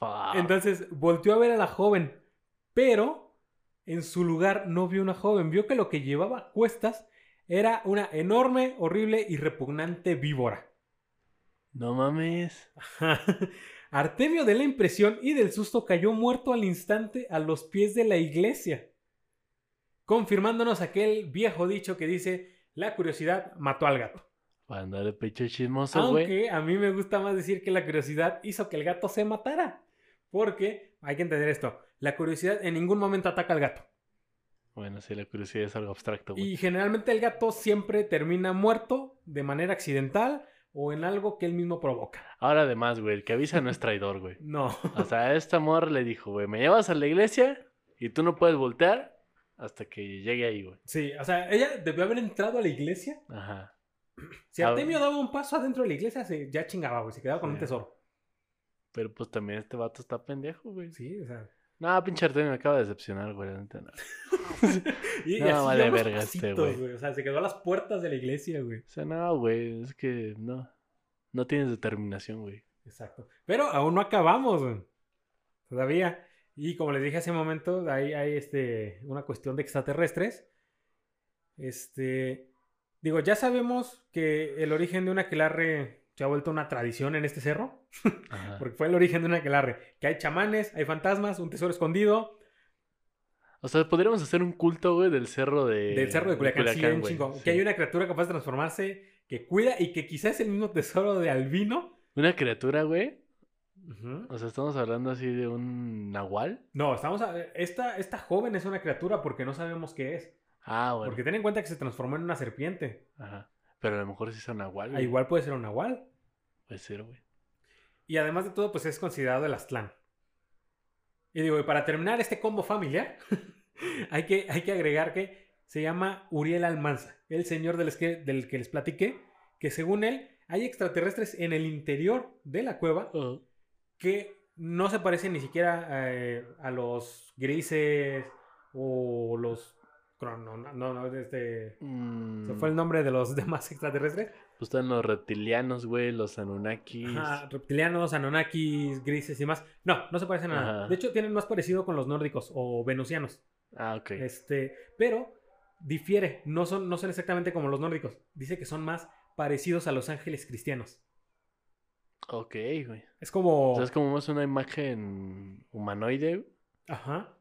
Fuck. Entonces volteó a ver a la joven, pero en su lugar no vio una joven, vio que lo que llevaba a cuestas era una enorme, horrible y repugnante víbora. No mames. Artemio de la impresión y del susto cayó muerto al instante a los pies de la iglesia, confirmándonos aquel viejo dicho que dice, la curiosidad mató al gato. Para andar de pecho chismoso, güey. Aunque a mí me gusta más decir que la curiosidad hizo que el gato se matara. Porque hay que entender esto. La curiosidad en ningún momento ataca al gato. Bueno, sí, la curiosidad es algo abstracto, güey. Y generalmente el gato siempre termina muerto de manera accidental o en algo que él mismo provoca. Ahora además, güey, el que avisa no es traidor, güey. No. O sea, esta amor le dijo, güey, me llevas a la iglesia y tú no puedes voltear hasta que llegue ahí, güey. Sí, o sea, ella debió haber entrado a la iglesia. Ajá. Si A Artemio daba un paso adentro de la iglesia, se, ya chingaba, güey. Se quedaba con Sí. un tesoro. Pero pues también este vato está pendejo, güey. Sí, o sea. No, pinche Artemio me acaba de decepcionar, güey. no. Y, No, y así vale verga este, güey. O sea, se quedó a las puertas de la iglesia, güey. O sea, no, güey, es que no. No tienes determinación, güey. Exacto. Pero aún no acabamos, güey. Todavía. Y como les dije hace un momento, hay, hay este, una cuestión de extraterrestres. Este. Digo, ya sabemos que el origen de un aquelarre se ha vuelto una tradición en este cerro. Porque fue el origen de un aquelarre. Que hay chamanes, hay fantasmas, un tesoro escondido. O sea, podríamos hacer un culto, güey, del cerro de... Del cerro de Culiacán. sí, hay un güey. chingo. Sí. Que hay una criatura capaz de transformarse, que cuida y que quizás es el mismo tesoro de Albino. Una criatura, güey. O sea, estamos hablando así de un nahual. No, estamos a- esta, esta joven es una criatura porque no sabemos qué es. Ah, bueno. Porque ten en cuenta que se transformó en una serpiente. Ajá. Pero a lo mejor sí es un nahual. Ah, güey. igual puede ser un nahual. Puede ser, güey. Y además de todo, pues es considerado el Aztlán. Y digo, y para terminar este combo familiar, hay, que, hay que agregar que se llama Uriel Almanza, el señor del que, del que les platiqué, que según él hay extraterrestres en el interior de la cueva que no se parecen ni siquiera eh, a los grises o los... No, no, no, este... Mm, Se fue el nombre de los demás extraterrestres. Pues están los reptilianos, güey, los Anunnakis. Ajá, reptilianos, Anunnakis, grises y más. No, no se parecen a nada. De hecho, tienen más parecido con los nórdicos o venusianos. Ah, ok. Este, pero difiere. No son, no son exactamente como los nórdicos. Dice que son más parecidos a los ángeles cristianos. Ok, güey. Es como. O sea, es como más una imagen humanoide. Ajá.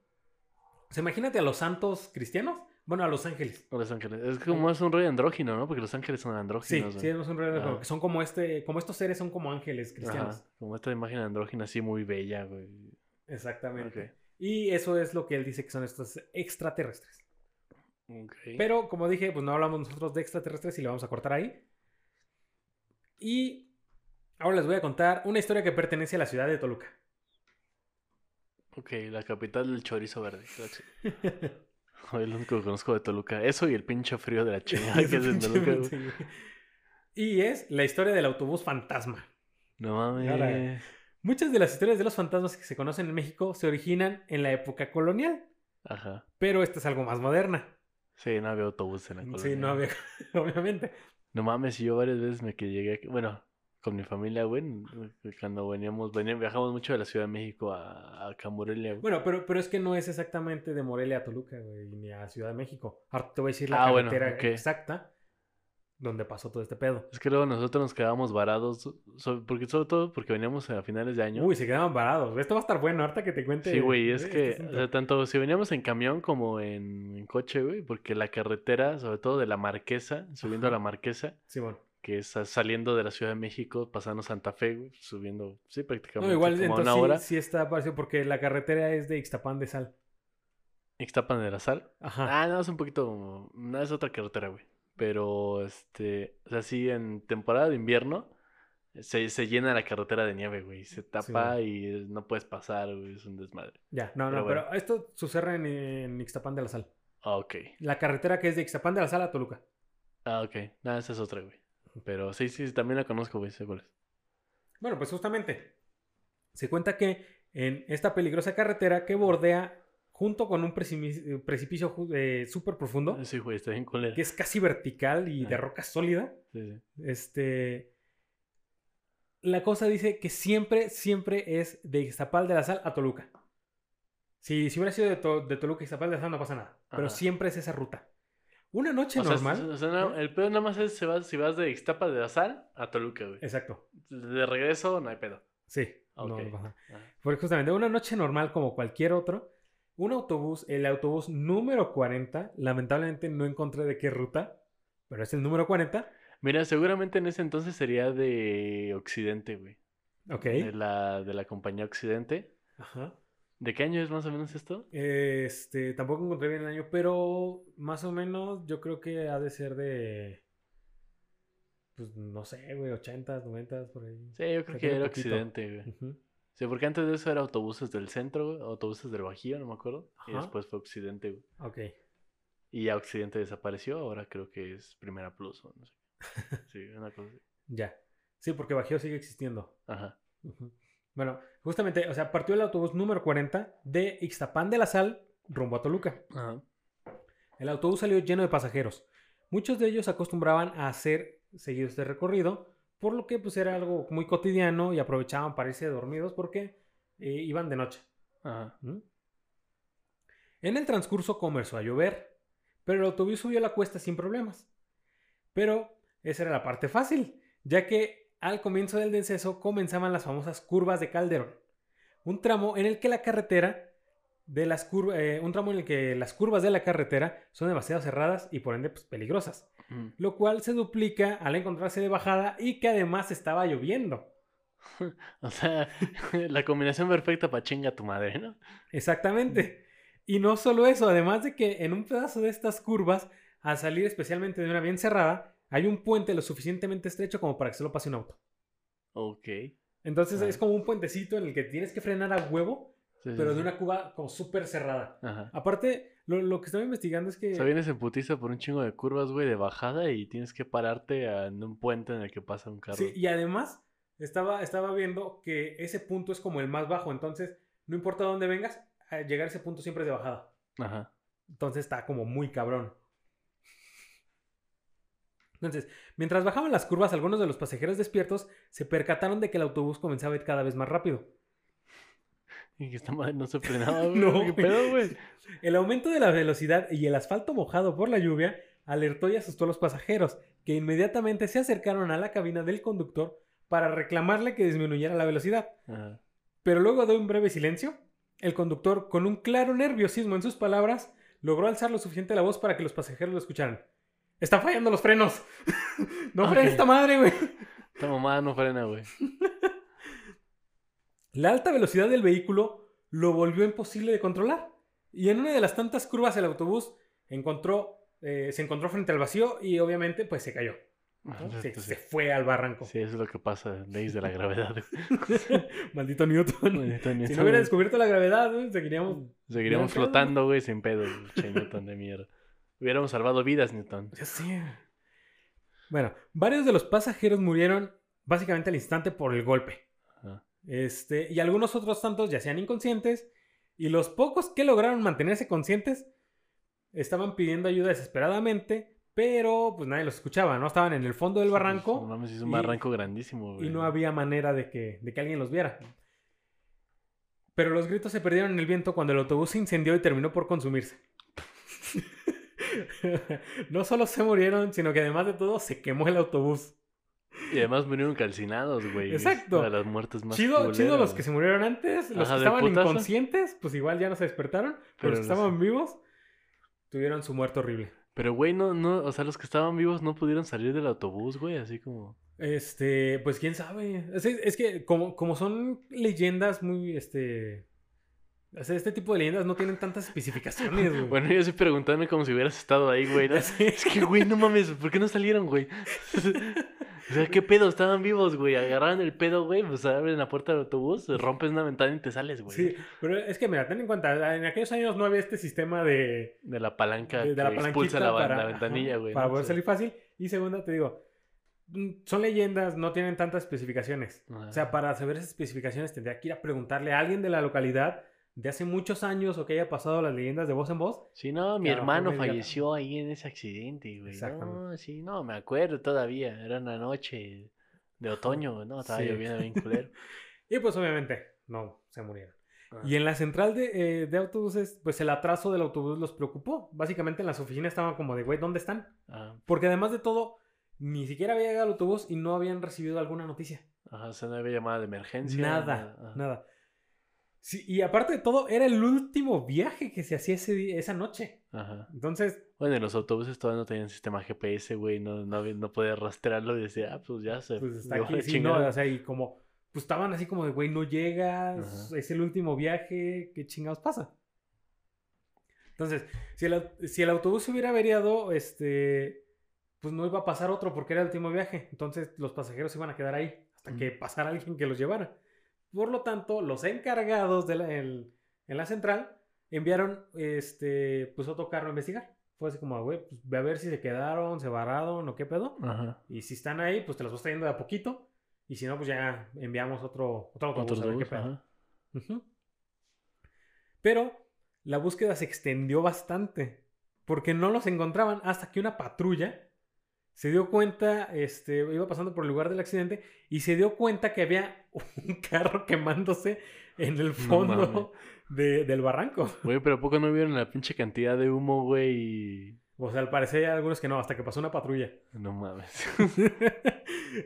O sea, imagínate a los santos cristianos. Bueno, a los ángeles. O los ángeles. Es como más un rey andrógino, ¿no? Porque los ángeles son Sí, andróginos. sí, güey. no son reales, Ajá. que son como este, como estos seres son como ángeles cristianos. Ajá, Como esta imagen andrógina así muy bella, güey. Exactamente. Y eso es lo que él dice que son estos extraterrestres. Ok. Pero como dije, pues no hablamos nosotros de extraterrestres y le vamos a cortar ahí. Y ahora les voy a contar una historia que pertenece a la ciudad de Toluca. Ok, la capital del chorizo verde. Oye, lo único que conozco de Toluca. Eso y el pinche frío de la chingada que es en Toluca, güey. Y es la historia del autobús fantasma. No mames. Ahora, Muchas de las historias de los fantasmas que se conocen en México se originan en la época colonial, Ajá. pero esta es algo más moderna. Sí, no había autobús en la colonia. Sí, no había, obviamente. No mames, yo varias veces me que llegué aquí, bueno, con mi familia, güey, cuando veníamos, veníamos, viajamos mucho de la Ciudad de México a, a Camorelia, güey. Bueno, pero, pero es que no es exactamente de Morelia a Toluca, güey, ni a Ciudad de México. Ahora te voy a decir la Ah, bueno, carretera exacta donde pasó todo este pedo. Es que luego nosotros nos quedábamos varados, so- porque sobre todo porque veníamos a finales de año. Uy, se quedaban varados. Esto va a estar bueno, ahorita que te cuente. Sí, güey, es que, o asunto. sea, tanto si veníamos en camión como en, en coche, güey, porque la carretera, sobre todo de la Marquesa, subiendo a la Marquesa, Simón. Que es saliendo de la Ciudad de México, pasando Santa Fe, güey, subiendo, sí, prácticamente No, igual como entonces una hora. sí, sí está parecido porque la carretera es de Ixtapán de Sal. Ixtapan de la Sal. Ajá. Ah, no, es un poquito, no es otra carretera, güey. Pero, este, o sea, sí, en temporada de invierno se, se llena la carretera de nieve, güey. Se tapa y no puedes pasar, güey, es un desmadre. Ya, no, Pero no, bueno. pero esto sucede en, en Ixtapán de la Sal. Ah, ok. La carretera que es de Ixtapán de la Sal a Toluca. Ah, ok. Nada, esa es otra, güey. Pero sí, sí, también la conozco, güey, sé cuál es. Bueno, pues justamente se cuenta que en esta peligrosa carretera que bordea junto con un precipicio eh, súper profundo, Sí, güey, está bien culera. que es casi vertical y de roca sólida, Sí, sí. este... La cosa dice que siempre, siempre es de Ixtapal de la Sal a Toluca. Si, si hubiera sido de, To- de Toluca a Ixtapal de la Sal no pasa nada. Pero siempre es esa ruta. Una noche O sea, normal. o sea, no, el pedo nada más es si vas, si vas de Ixtapa de la Sal a Toluca, güey. Exacto. De regreso no hay pedo. Sí. no, Ok. no. Ah. Porque justamente una noche normal como cualquier otro, un autobús, el autobús número 40, lamentablemente no encontré de qué ruta, pero es el número 40. Mira, seguramente en ese entonces sería de Occidente, güey. Ok. De la, de la compañía Occidente. Ajá. ¿De qué año es más o menos esto? Este, tampoco encontré bien el año, pero más o menos yo creo que ha de ser de. Pues no sé, güey, 80s, 90s, por ahí. Sí, yo creo que era poquito. Occidente, güey. Sí, porque antes de eso era autobuses del centro, güey, autobuses del Bajío, no me acuerdo. Y después fue Occidente, güey. Ok. Y ya Occidente desapareció, ahora creo que es Primera Plus o no sé. Sí, una cosa así. Ya. Sí, porque Bajío sigue existiendo. Ajá. Ujú. Bueno, justamente, o sea, partió el autobús número 40 de Ixtapán de la Sal rumbo a Toluca. Ajá. El autobús salió lleno de pasajeros. Muchos de ellos acostumbraban a hacer seguido este recorrido, por lo que pues era algo muy cotidiano y aprovechaban para irse dormidos porque eh, iban de noche. Ajá. ¿Mm? En el transcurso comenzó a llover, pero el autobús subió la cuesta sin problemas. Pero esa era la parte fácil, ya que al comienzo del deceso comenzaban las famosas curvas de Calderón, un tramo en el que la carretera de las curvas, un tramo en el que las curvas de la carretera son demasiado cerradas y por ende pues, peligrosas, Mm. lo cual se duplica al encontrarse de bajada y que además estaba lloviendo. O sea, la combinación perfecta para chinga tu madre, ¿no? Exactamente. Y no solo eso, además de que en un pedazo de estas curvas, al salir especialmente de una bien cerrada, hay un puente lo suficientemente estrecho como para que solo pase un auto. Ok. Entonces es como un puentecito en el que tienes que frenar a huevo, Sí, pero sí. de una cuba como súper cerrada. Ajá. Aparte, lo, lo que estaba investigando es que... O sea, vienes en putiza por un chingo de curvas, güey, de bajada y tienes que pararte en un puente en el que pasa un carro. Sí, y además estaba, estaba viendo que ese punto es como el más bajo, entonces no importa dónde vengas, a llegar a ese punto siempre es de bajada. Ajá. Entonces está como muy cabrón. Entonces, mientras bajaban las curvas, algunos de los pasajeros despiertos se percataron de que el autobús comenzaba a ir cada vez más rápido. Y que esta madre no se frenaba, güey. No, ¿Qué pedo, güey? El aumento de la velocidad y el asfalto mojado por la lluvia alertó y asustó a los pasajeros, que inmediatamente se acercaron a la cabina del conductor para reclamarle que disminuyera la velocidad. Ajá. Pero luego de un breve silencio, el conductor, con un claro nerviosismo en sus palabras, logró alzar lo suficiente la voz para que los pasajeros lo escucharan. ¡Están fallando los frenos! ¡No frena esta madre, güey! Esta mamada no frena, güey. La alta velocidad del vehículo lo volvió imposible de controlar. Y en una de las tantas curvas el autobús encontró, eh, se encontró frente al vacío y obviamente pues se cayó. ¿no? Se, fue al barranco. Sí, eso es lo que pasa, leyes de la gravedad. Maldito Newton. Maldito Si Newton, no hubiera descubierto la gravedad, güey, seguiríamos... Seguiríamos flotando, güey, sin pedo. Che, Newton de mierda. Hubiéramos salvado vidas, Newton. Ya sé. Bueno, varios de los pasajeros murieron básicamente al instante por el golpe. Ajá. Este, y algunos otros tantos yacían inconscientes. Y los pocos que lograron mantenerse conscientes estaban pidiendo ayuda desesperadamente, pero pues nadie los escuchaba, ¿no? Estaban en el fondo del No barranco mames, es un y- barranco grandísimo, güey. y no había manera de que, de que alguien los viera. Pero los gritos se perdieron en el viento cuando el autobús se incendió y terminó por consumirse. no solo se murieron, sino que además de todo se quemó el autobús. Y además murieron calcinados, güey. Exacto. De las muertes más Chido, chido los que se murieron antes, los Ajá, que estaban putazo. inconscientes, pues igual ya no se despertaron, pero, Pero los que estaban vivos tuvieron su muerte horrible. Pero, güey, no, no, o sea, los que estaban vivos no pudieron salir del autobús, güey, así como... Este, pues quién sabe. Es, es que como, como son leyendas muy, este... o sea, este tipo de leyendas no tienen tantas especificaciones, güey. Bueno, yo estoy preguntando como si hubieras estado ahí, güey, ¿no? Sí. Es que, güey, no mames, ¿por qué no salieron, güey? O sea, ¿qué pedo? Estaban vivos, güey. Agarraron el pedo, güey, pues abren la puerta del autobús, rompes una ventana y te sales, güey. Sí, pero es que mira, ten en cuenta, en aquellos años no había este sistema de, De la palanca de, de la que expulsa la, para, la ventanilla, güey. para ¿no? poder salir fácil. Y segunda, te digo, mm, son leyendas, no tienen tantas especificaciones. Ajá. O sea, para saber esas especificaciones tendría que ir a preguntarle a alguien de la localidad de hace muchos años o que haya pasado las leyendas de voz en voz. Sí, no, mi hermano falleció ahí en ese accidente, güey. No, sí, no, me acuerdo todavía. Era una noche de otoño, no, estaba Sí. lloviendo bien culero. Y pues obviamente no se murieron. Ah. Y en la central de, eh, de autobuses, pues el atraso del autobús los preocupó. Básicamente en las oficinas estaban como de, güey, ¿dónde están? Ah, Porque además de todo, ni siquiera había llegado el autobús y no habían recibido alguna noticia. ajá, o sea, no había llamada de emergencia. Nada, ajá. nada. Sí, y aparte de todo, era el último viaje que se hacía ese día- esa noche. Ajá. Entonces, Bueno, y los autobuses todavía no tenían sistema GPS, güey. No, no, no podía rastrearlo y decía, ah, pues ya se. pues está aquí. Sí, no, o sea, y como, pues estaban así como de, güey, no llegas, Ajá. es el último viaje, ¿qué chingados pasa? Entonces, si el, si el autobús se hubiera averiado, este, pues no iba a pasar otro porque era el último viaje. Entonces, los pasajeros iban a quedar ahí hasta Mm. que pasara alguien que los llevara. Por lo tanto, los encargados de la, el- en la central enviaron, este, pues otro carro a investigar. Fue así como, güey, pues ve a ver si se quedaron, se vararon o qué pedo. Ajá. Y si están ahí, pues te los vas trayendo de a poquito. Y si no, pues ya enviamos otro, otro autobús Otro a ver qué pedo. Pero la búsqueda se extendió bastante. Porque no los encontraban hasta que una patrulla se dio cuenta, este, iba pasando por el lugar del accidente y se dio cuenta que había un carro quemándose en el fondo de- del barranco. Güey, pero ¿a poco no vieron la pinche cantidad de humo, güey? Y... O sea, al parecer hay algunos que no, hasta que pasó una patrulla. No mames.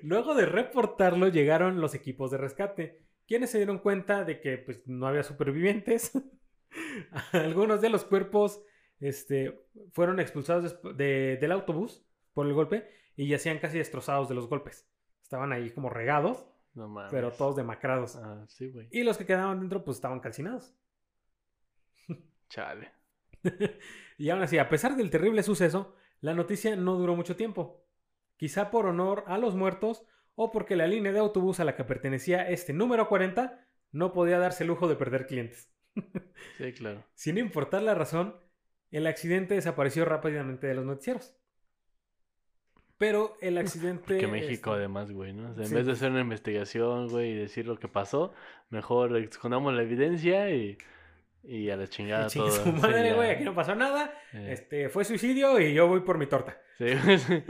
Luego de reportarlo, llegaron los equipos de rescate, quienes se dieron cuenta de que pues, no había supervivientes. Algunos de los cuerpos este, fueron expulsados de- del autobús por el golpe y yacían casi destrozados de los golpes. Estaban ahí como regados, No mames. pero todos demacrados. Ah, sí, güey. Y los que quedaban dentro pues estaban calcinados. Chale. Y aún así, a pesar del terrible suceso, la noticia no duró mucho tiempo. Quizá por honor a los muertos o porque la línea de autobús a la que pertenecía este número 40 no podía darse el lujo de perder clientes. Sí, claro. Sin importar la razón, el accidente desapareció rápidamente de los noticieros. Pero el accidente... Que México, este, además, güey, ¿no? O sea, en sí. vez de hacer una investigación, güey, y decir lo que pasó, mejor escondamos la evidencia y, y a la chingada chingue todo. su Sí, madre, güey, aquí no pasó nada. Eh, Este, fue suicidio y yo voy por mi torta. sí, sí.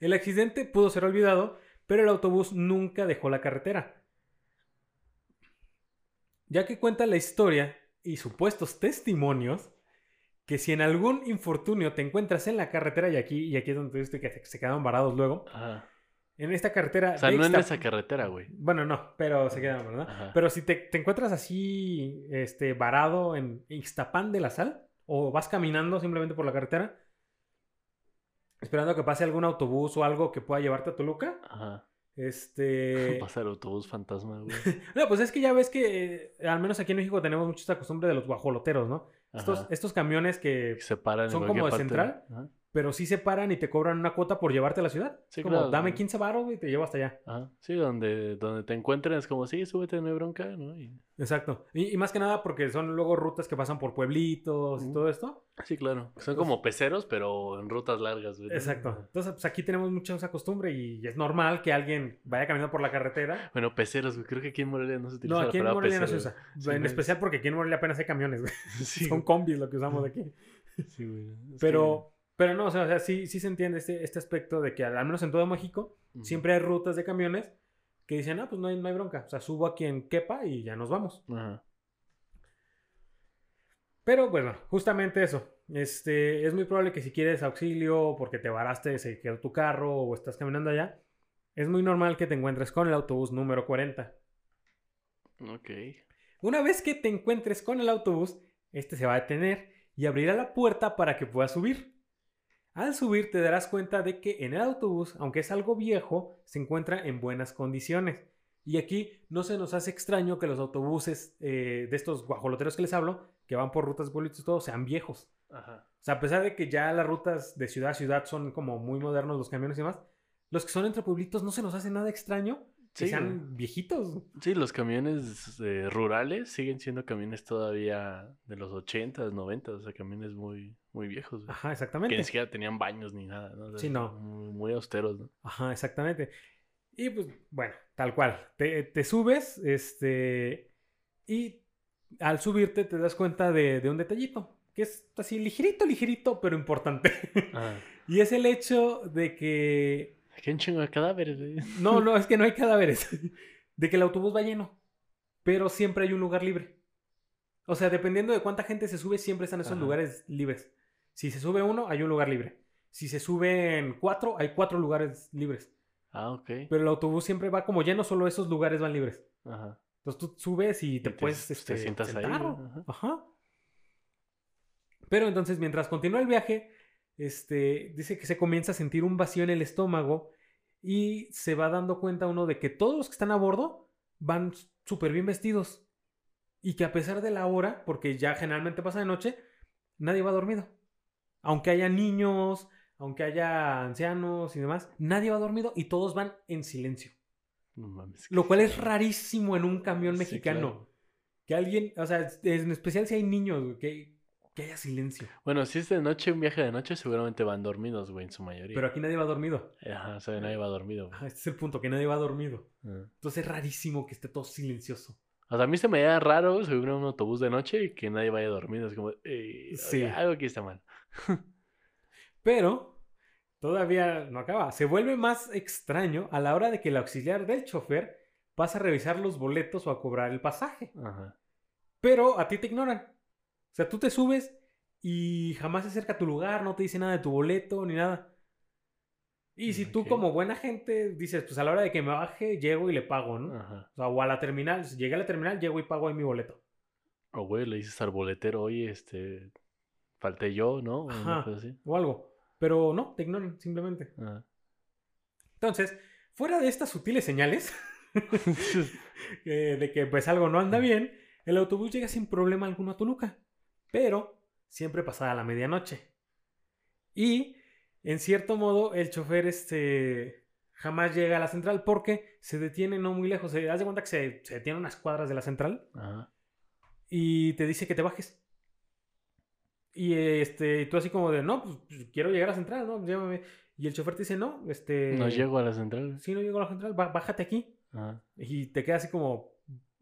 El accidente pudo ser olvidado, pero el autobús nunca dejó la carretera. Ya que cuenta la historia y supuestos testimonios que si en algún infortunio te encuentras en la carretera y aquí y aquí es donde viste que se quedaron varados luego, Ajá. en esta carretera O sea, no en esa carretera, güey. Bueno, no, pero se quedaron, ¿verdad? Ajá. Pero si te, te encuentras así, este, varado en Ixtapán de la Sal, o vas caminando simplemente por la carretera, esperando a que pase algún autobús o algo que pueda llevarte a Toluca, Ajá. este... Pasa el autobús fantasma, güey. No, pues es que ya ves que, eh, al menos aquí en México tenemos mucho esta costumbre de los guajoloteros, ¿no? Estos, estos camiones que, Que se paran en son como de parte. central. Ajá. Pero sí se paran y te cobran una cuota por llevarte a la ciudad. Sí, como, claro. dame 15 baros y te llevo hasta allá. Ajá. Sí, donde, donde te encuentren es como, sí, súbete, no hay bronca, ¿no? Y- Exacto. Y, y más que nada porque son luego rutas que pasan por pueblitos y todo esto. Sí, claro. Son como peceros, pero en rutas largas, güey. ¿no? Exacto. Entonces, pues aquí tenemos mucha esa costumbre y es normal que alguien vaya caminando por la carretera. Bueno, peceros, güey. Creo que aquí en Morelia no se utiliza No, aquí en Morelia no se pecero, usa. Sí, en no, especial porque aquí en Morelia apenas hay camiones, güey. Sí, Son combis lo que usamos de aquí. Sí, güey. Es Pero, pero no, o sea, o sea, sí, sí se entiende este, este aspecto de que al menos en todo México siempre hay rutas de camiones que dicen, ah, pues no hay, no hay bronca. O sea, subo a quien quepa y ya nos vamos. Ajá. Pero bueno, justamente eso. Este, es muy probable que si quieres auxilio porque te varaste, se quedó tu carro o estás caminando allá, es muy normal que te encuentres con el autobús número 40. Ok. Una vez que te encuentres con el autobús, este se va a detener y abrirá la puerta para que puedas subir. Al subir te darás cuenta de que en el autobús, aunque es algo viejo, se encuentra en buenas condiciones. Y aquí no se nos hace extraño que los autobuses eh, de estos guajoloteros que les hablo, que van por rutas pueblitos y todo, sean viejos. Ajá. O sea, a pesar de que ya las rutas de ciudad a ciudad son como muy modernos los camiones y demás, los que son entre pueblitos no se nos hace nada extraño Sí, sean viejitos. Sí, los camiones eh, rurales siguen siendo camiones todavía de los 80s, 90s, o sea, camiones muy, muy viejos. güey. Ajá, Que exactamente. ni siquiera tenían baños ni nada, ¿no? O sea, Sí, no. Muy, muy austeros, ¿no? Ajá, exactamente. Y pues, bueno, tal cual. Te, te subes, este. Y al subirte te das cuenta de, de un detallito. Que es así ligerito, ligerito, pero importante. Ajá. y es el hecho de que. Aquí un chingo de cadáveres, güey. No, no, es que no hay cadáveres. De que el autobús va lleno. Pero siempre hay un lugar libre. O sea, dependiendo de cuánta gente se sube, siempre están esos Ajá. lugares libres. Si se sube uno, hay un lugar libre. Si se suben cuatro, hay cuatro lugares libres. Ah, ok. Pero el autobús siempre va como lleno, solo esos lugares van libres. Ajá. Entonces tú subes y te te- puedes te este, sientas ahí. Ajá. Pero entonces, mientras continúa el viaje, este, dice que se comienza a sentir un vacío en el estómago y se va dando cuenta uno de que todos los que están a bordo van súper bien vestidos. Y que a pesar de la hora, porque ya generalmente pasa de noche, nadie va dormido. Aunque haya niños, aunque haya ancianos y demás, nadie va dormido y todos van en silencio. No mames. Lo cual es rarísimo en un camión Sí, mexicano. claro. Que alguien, o sea, en especial si hay niños, que, que haya silencio. Bueno, si es de noche, un viaje de noche, seguramente van dormidos, güey, en su mayoría. Pero aquí nadie va dormido. Ajá, o sea, nadie va dormido, güey. Ajá, este es el punto, que nadie va dormido. Entonces es rarísimo que esté todo silencioso. O sea, a mí se me da raro subir a un autobús de noche y que nadie vaya dormido. Es como, eh, Sí. oye, algo aquí está mal. Pero todavía no acaba. Se vuelve más extraño a la hora de que el auxiliar del chofer pasa a revisar los boletos o a cobrar el pasaje. Ajá. Pero a ti te ignoran. O sea, tú te subes y jamás se acerca a tu lugar, no te dice nada de tu boleto ni nada. Y si tú como buena gente dices, pues a la hora de que me baje, llego y le pago, ¿no? Ajá. O sea, o a la terminal, si llegué a la terminal, llego y pago ahí mi boleto. O, güey, le dices al boletero, oye, este, falté yo, ¿no? O una Ajá. cosa así. O algo. Pero no, te ignoran, simplemente. Ajá. Entonces, fuera de estas sutiles señales eh, de que pues algo no anda bien, el autobús llega sin problema alguno a Toluca. Pero siempre pasada la medianoche. Y, en cierto modo, el chofer este, jamás llega a la central porque se detiene no muy lejos. Se das de cuenta que se, se detiene unas cuadras de la central Ajá. y te dice que te bajes. Y este, tú así como de, no, pues, pues, quiero llegar a la central, ¿no? Llévame. Y el chofer te dice, no, este... No llego a la central. Sí, no llego a la central, bá- bájate aquí. Ajá. Y te queda así como,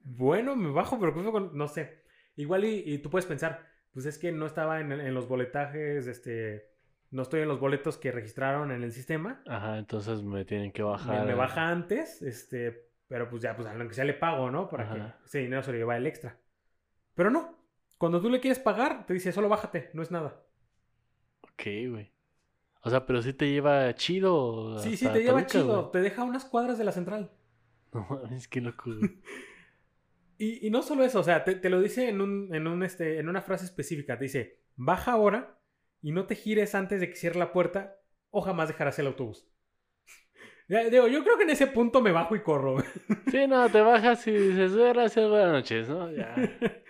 bueno, me bajo, pero ¿qué fue con-?" no sé. Igual y, y tú puedes pensar, pues es que no estaba en, en los boletajes, este, no estoy en los boletos que registraron en el sistema. Ajá, entonces me tienen que Me, bajar. me baja antes, este, pero pues ya, pues a lo que sea le pago, ¿no? Para Ajá. que ese dinero se lo lleva el extra. Pero no, cuando tú le quieres pagar, te dice, solo bájate, no es nada. Ok, güey. O sea, pero sí te lleva chido. Sí, sí, te lleva Toluca, chido, te deja unas cuadras de la central. No mames, qué loco, güey. Y, y no solo eso, o sea, te, te lo dice en, un, en, un, este, en una frase específica. Te dice, baja ahora y no te gires antes de que cierre la puerta o jamás dejarás el autobús. Digo, yo creo que en ese punto me bajo y corro. Sí, no, te bajas y dices, gracias, buenas noches, ¿no? Ya.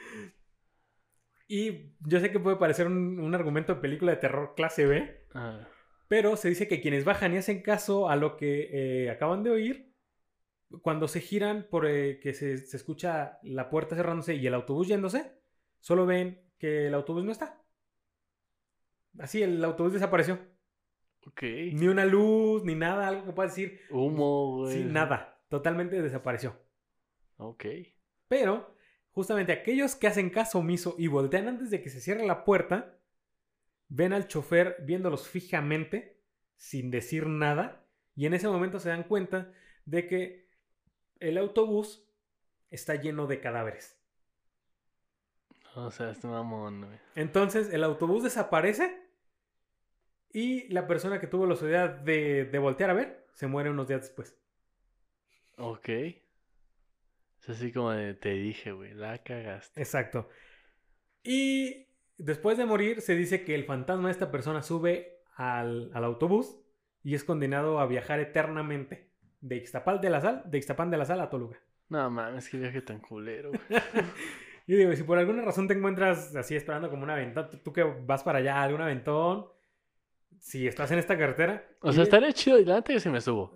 y yo sé que puede parecer un, un argumento de película de terror clase B, Ah, pero se dice que quienes bajan y hacen caso a lo que eh, acaban de oír, cuando se giran por eh, que se, se escucha la puerta cerrándose y el autobús yéndose, solo ven que el autobús no está. Así, el autobús desapareció. ok. Ni una luz, ni nada, algo que puedas decir. Humo, güey. Sí, nada. Totalmente desapareció. Ok. Pero, justamente aquellos que hacen caso omiso y voltean antes de que se cierre la puerta, ven al chofer viéndolos fijamente, sin decir nada, y en ese momento se dan cuenta de que el autobús está lleno de cadáveres. O sea, este mamón, güey. Entonces el autobús desaparece y la persona que tuvo la oportunidad de, de voltear a ver se muere unos días después. Ok. Es así como de, te dije, güey, la cagaste. Exacto. Y después de morir se dice que el fantasma de esta persona sube al, al autobús y es condenado a viajar eternamente de Ixtapal de la Sal, de Ixtapan de la Sal a Toluca. No mames, qué viaje tan culero, güey. Y digo, si por alguna razón te encuentras así esperando como un aventón, tú- que vas para allá, algún aventón, si estás en esta carretera... O sea, estaría chido y yo sí me subo.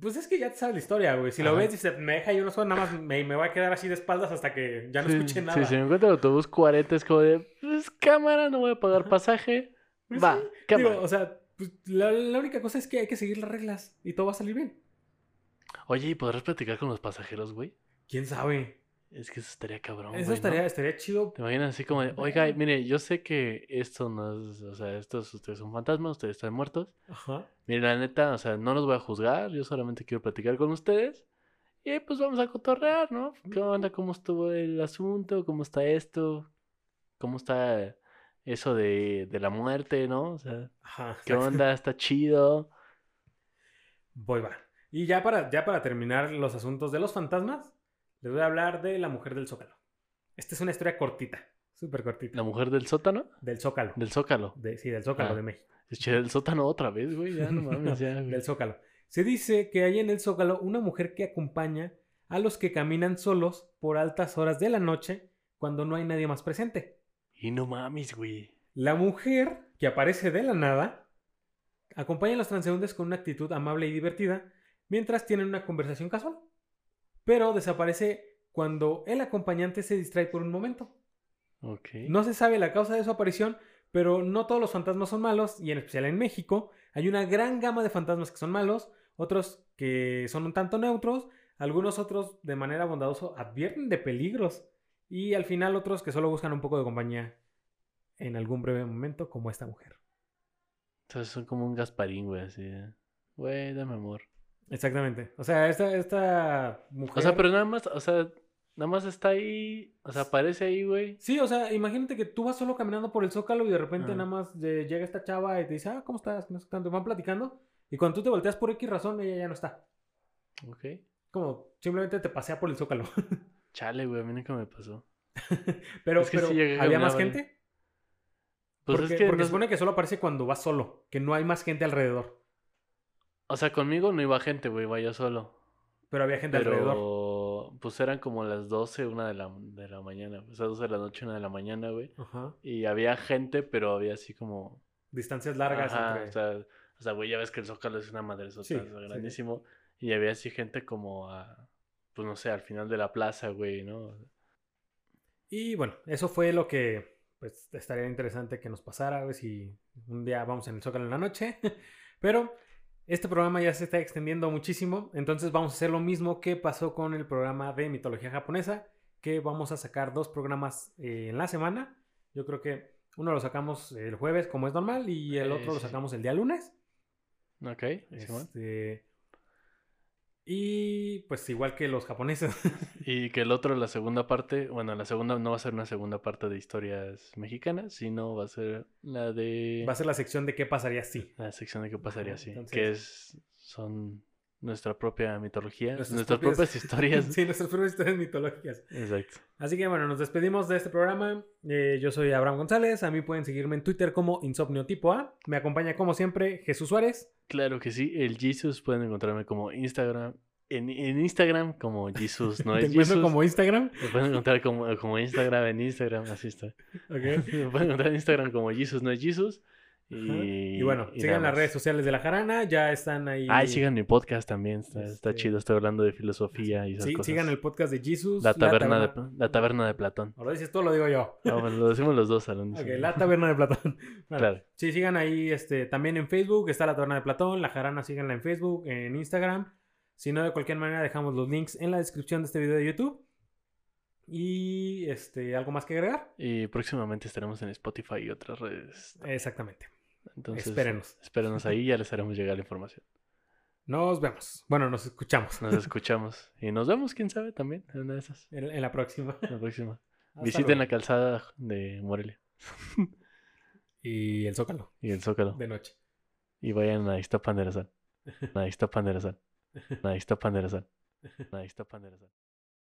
Pues es que ya te sabes la historia, güey. Si lo ves, dices, me deja yo no solo, nada más me, me voy a quedar así de espaldas hasta que ya no Sí, escuche nada. Sí, si me encuentro el autobús 40 es como de, pues cámara, no voy a pagar pasaje. Pues Va, sí. cámara. Digo, o sea, pues, la, la única cosa es que hay que seguir las reglas y todo va a salir bien. Oye, ¿y podrás platicar con los pasajeros, güey? ¿Quién sabe? Es que eso estaría cabrón, Eso güey, estaría, ¿no? estaría chido. Te imaginas así como de, oiga, mire, yo sé que esto no es, o sea, estos ustedes son fantasmas, ustedes están muertos. Ajá. Mire, la neta, o sea, no los voy a juzgar, yo solamente quiero platicar con ustedes. Y pues vamos a cotorrear, ¿no? ¿Qué onda? ¿Cómo estuvo el asunto? ¿Cómo está esto? ¿Cómo está eso de, de la muerte, no? O sea, Ajá. ¿qué onda? ¿Está chido? Voy, va. Y ya para, ya para terminar los asuntos de los fantasmas, Les voy a hablar de la mujer del Zócalo. Esta es una historia cortita, súper cortita. ¿La mujer del sótano? Del Zócalo. Del zócalo. De- sí, del Zócalo Ah. de México. Eché del sótano otra vez, güey. Ya no mames, ya. güey. Del Zócalo. Se dice que hay en el Zócalo una mujer que acompaña a los que caminan solos por altas horas de la noche cuando no hay nadie más presente. Y no mames, güey. La mujer, que aparece de la nada, acompaña a los transeúntes con una actitud amable y divertida mientras tienen una conversación casual. Pero desaparece cuando el acompañante se distrae por un momento. Ok. No se sabe la causa de su aparición, pero no todos los fantasmas son malos, y en especial en México hay una gran gama de fantasmas que son malos, otros que son un tanto neutros, algunos otros de manera bondadosa advierten de peligros, y al final otros que solo buscan un poco de compañía en algún breve momento, como esta mujer. Entonces son como un Gasparín, güey, así. de, Güey, dame amor. Exactamente. O sea, esta, esta mujer... O sea, pero nada más, o sea, nada más está ahí, o sea, aparece ahí, güey. Sí, o sea, imagínate que tú vas solo caminando por el zócalo y de repente Ah. nada más eh, llega esta chava y te dice, ah, ¿cómo estás? No sé tanto. Van platicando. Y cuando tú te volteas por X razón, ella ya no está. Ok. Como simplemente te pasea por el zócalo. Chale, güey, a mí nunca me pasó. pero Es que pero sí ¿había caminar más gente? Pues porque es que, porque no- se supone que solo aparece cuando vas solo, que no hay más gente alrededor. O sea, conmigo no iba gente, güey, iba yo solo. Pero había gente alrededor. Pero, pues eran como las 12, una de la, de la mañana. O sea, 12 de la noche, una de la mañana, güey. Ajá. Y había gente, pero había así como... Distancias largas Ajá, entre... o sea, o sea, güey, ya ves que el Zócalo es una madre Sí, sí. grandísimo. Y había así gente como a, pues no sé, al final de la plaza, güey, ¿no? Y bueno, eso fue lo que pues estaría interesante que nos pasara, ver si un día vamos en el Zócalo en la noche. Pero este programa ya se está extendiendo muchísimo, entonces vamos a hacer lo mismo que pasó con el programa de mitología japonesa, que vamos a sacar dos programas eh, en la semana. Yo creo que uno lo sacamos el jueves como es normal y el Eh, otro lo sacamos el día lunes. Ok. Este, y pues igual que los japoneses. Y que el otro, la segunda parte, bueno, la segunda no va a ser una segunda parte de historias mexicanas, sino va a ser la de Va a ser la sección de qué pasaría si. la sección de qué pasaría entonces- que es son nuestra propia mitología, Nuestras nuestras, propias, historias. sí, nuestras propias historias mitológicas. Exacto. Así que bueno, nos despedimos de este programa. Eh, yo soy Abraham González. A mí pueden seguirme en Twitter como Insomnio Tipo A. Me acompaña como siempre Jesús Suárez. Claro que sí, el Jesus pueden encontrarme como Instagram, en, en Instagram como Jesus, no es Jesus. como Instagram. Me pueden encontrar como, como Instagram en Instagram, así está. Ok. Me pueden encontrar en Instagram como Jesus, no es Jesus. Y, Y bueno, y sigan las redes sociales de la jarana. Ya están ahí. Ay, sigan mi podcast también, está, está Este- chido, estoy hablando de filosofía y esas Sí, cosas. sigan el podcast de Jesus. la, taberna de, la taberna de Platón. Ahora dices tú, lo digo yo. No, pues lo decimos los dos, Alon. Ok, la taberna de Platón. Bueno, Claro. Sí, sigan ahí este, también en Facebook, está la Taberna de Platón, la Jarana, síganla en Facebook, en Instagram. Si no, de cualquier manera, dejamos los links en la descripción de este video de YouTube. Y este, ¿algo más que agregar? Y próximamente estaremos en Spotify y otras redes. Exactamente. Entonces, Espérenos. espérenos ahí, ya les haremos llegar la información. Nos vemos. Bueno, nos escuchamos Nos escuchamos y nos vemos, quién sabe, también, en una de esas. en, en la próxima. La próxima. Hasta Visiten luego. la calzada de Morelia Y el Zócalo, y el Zócalo. de noche. Y vayan a Iztapan de la Sal. A Iztapan de la Sal. A Iztapan de la Sal. A Iztapan de la Sal.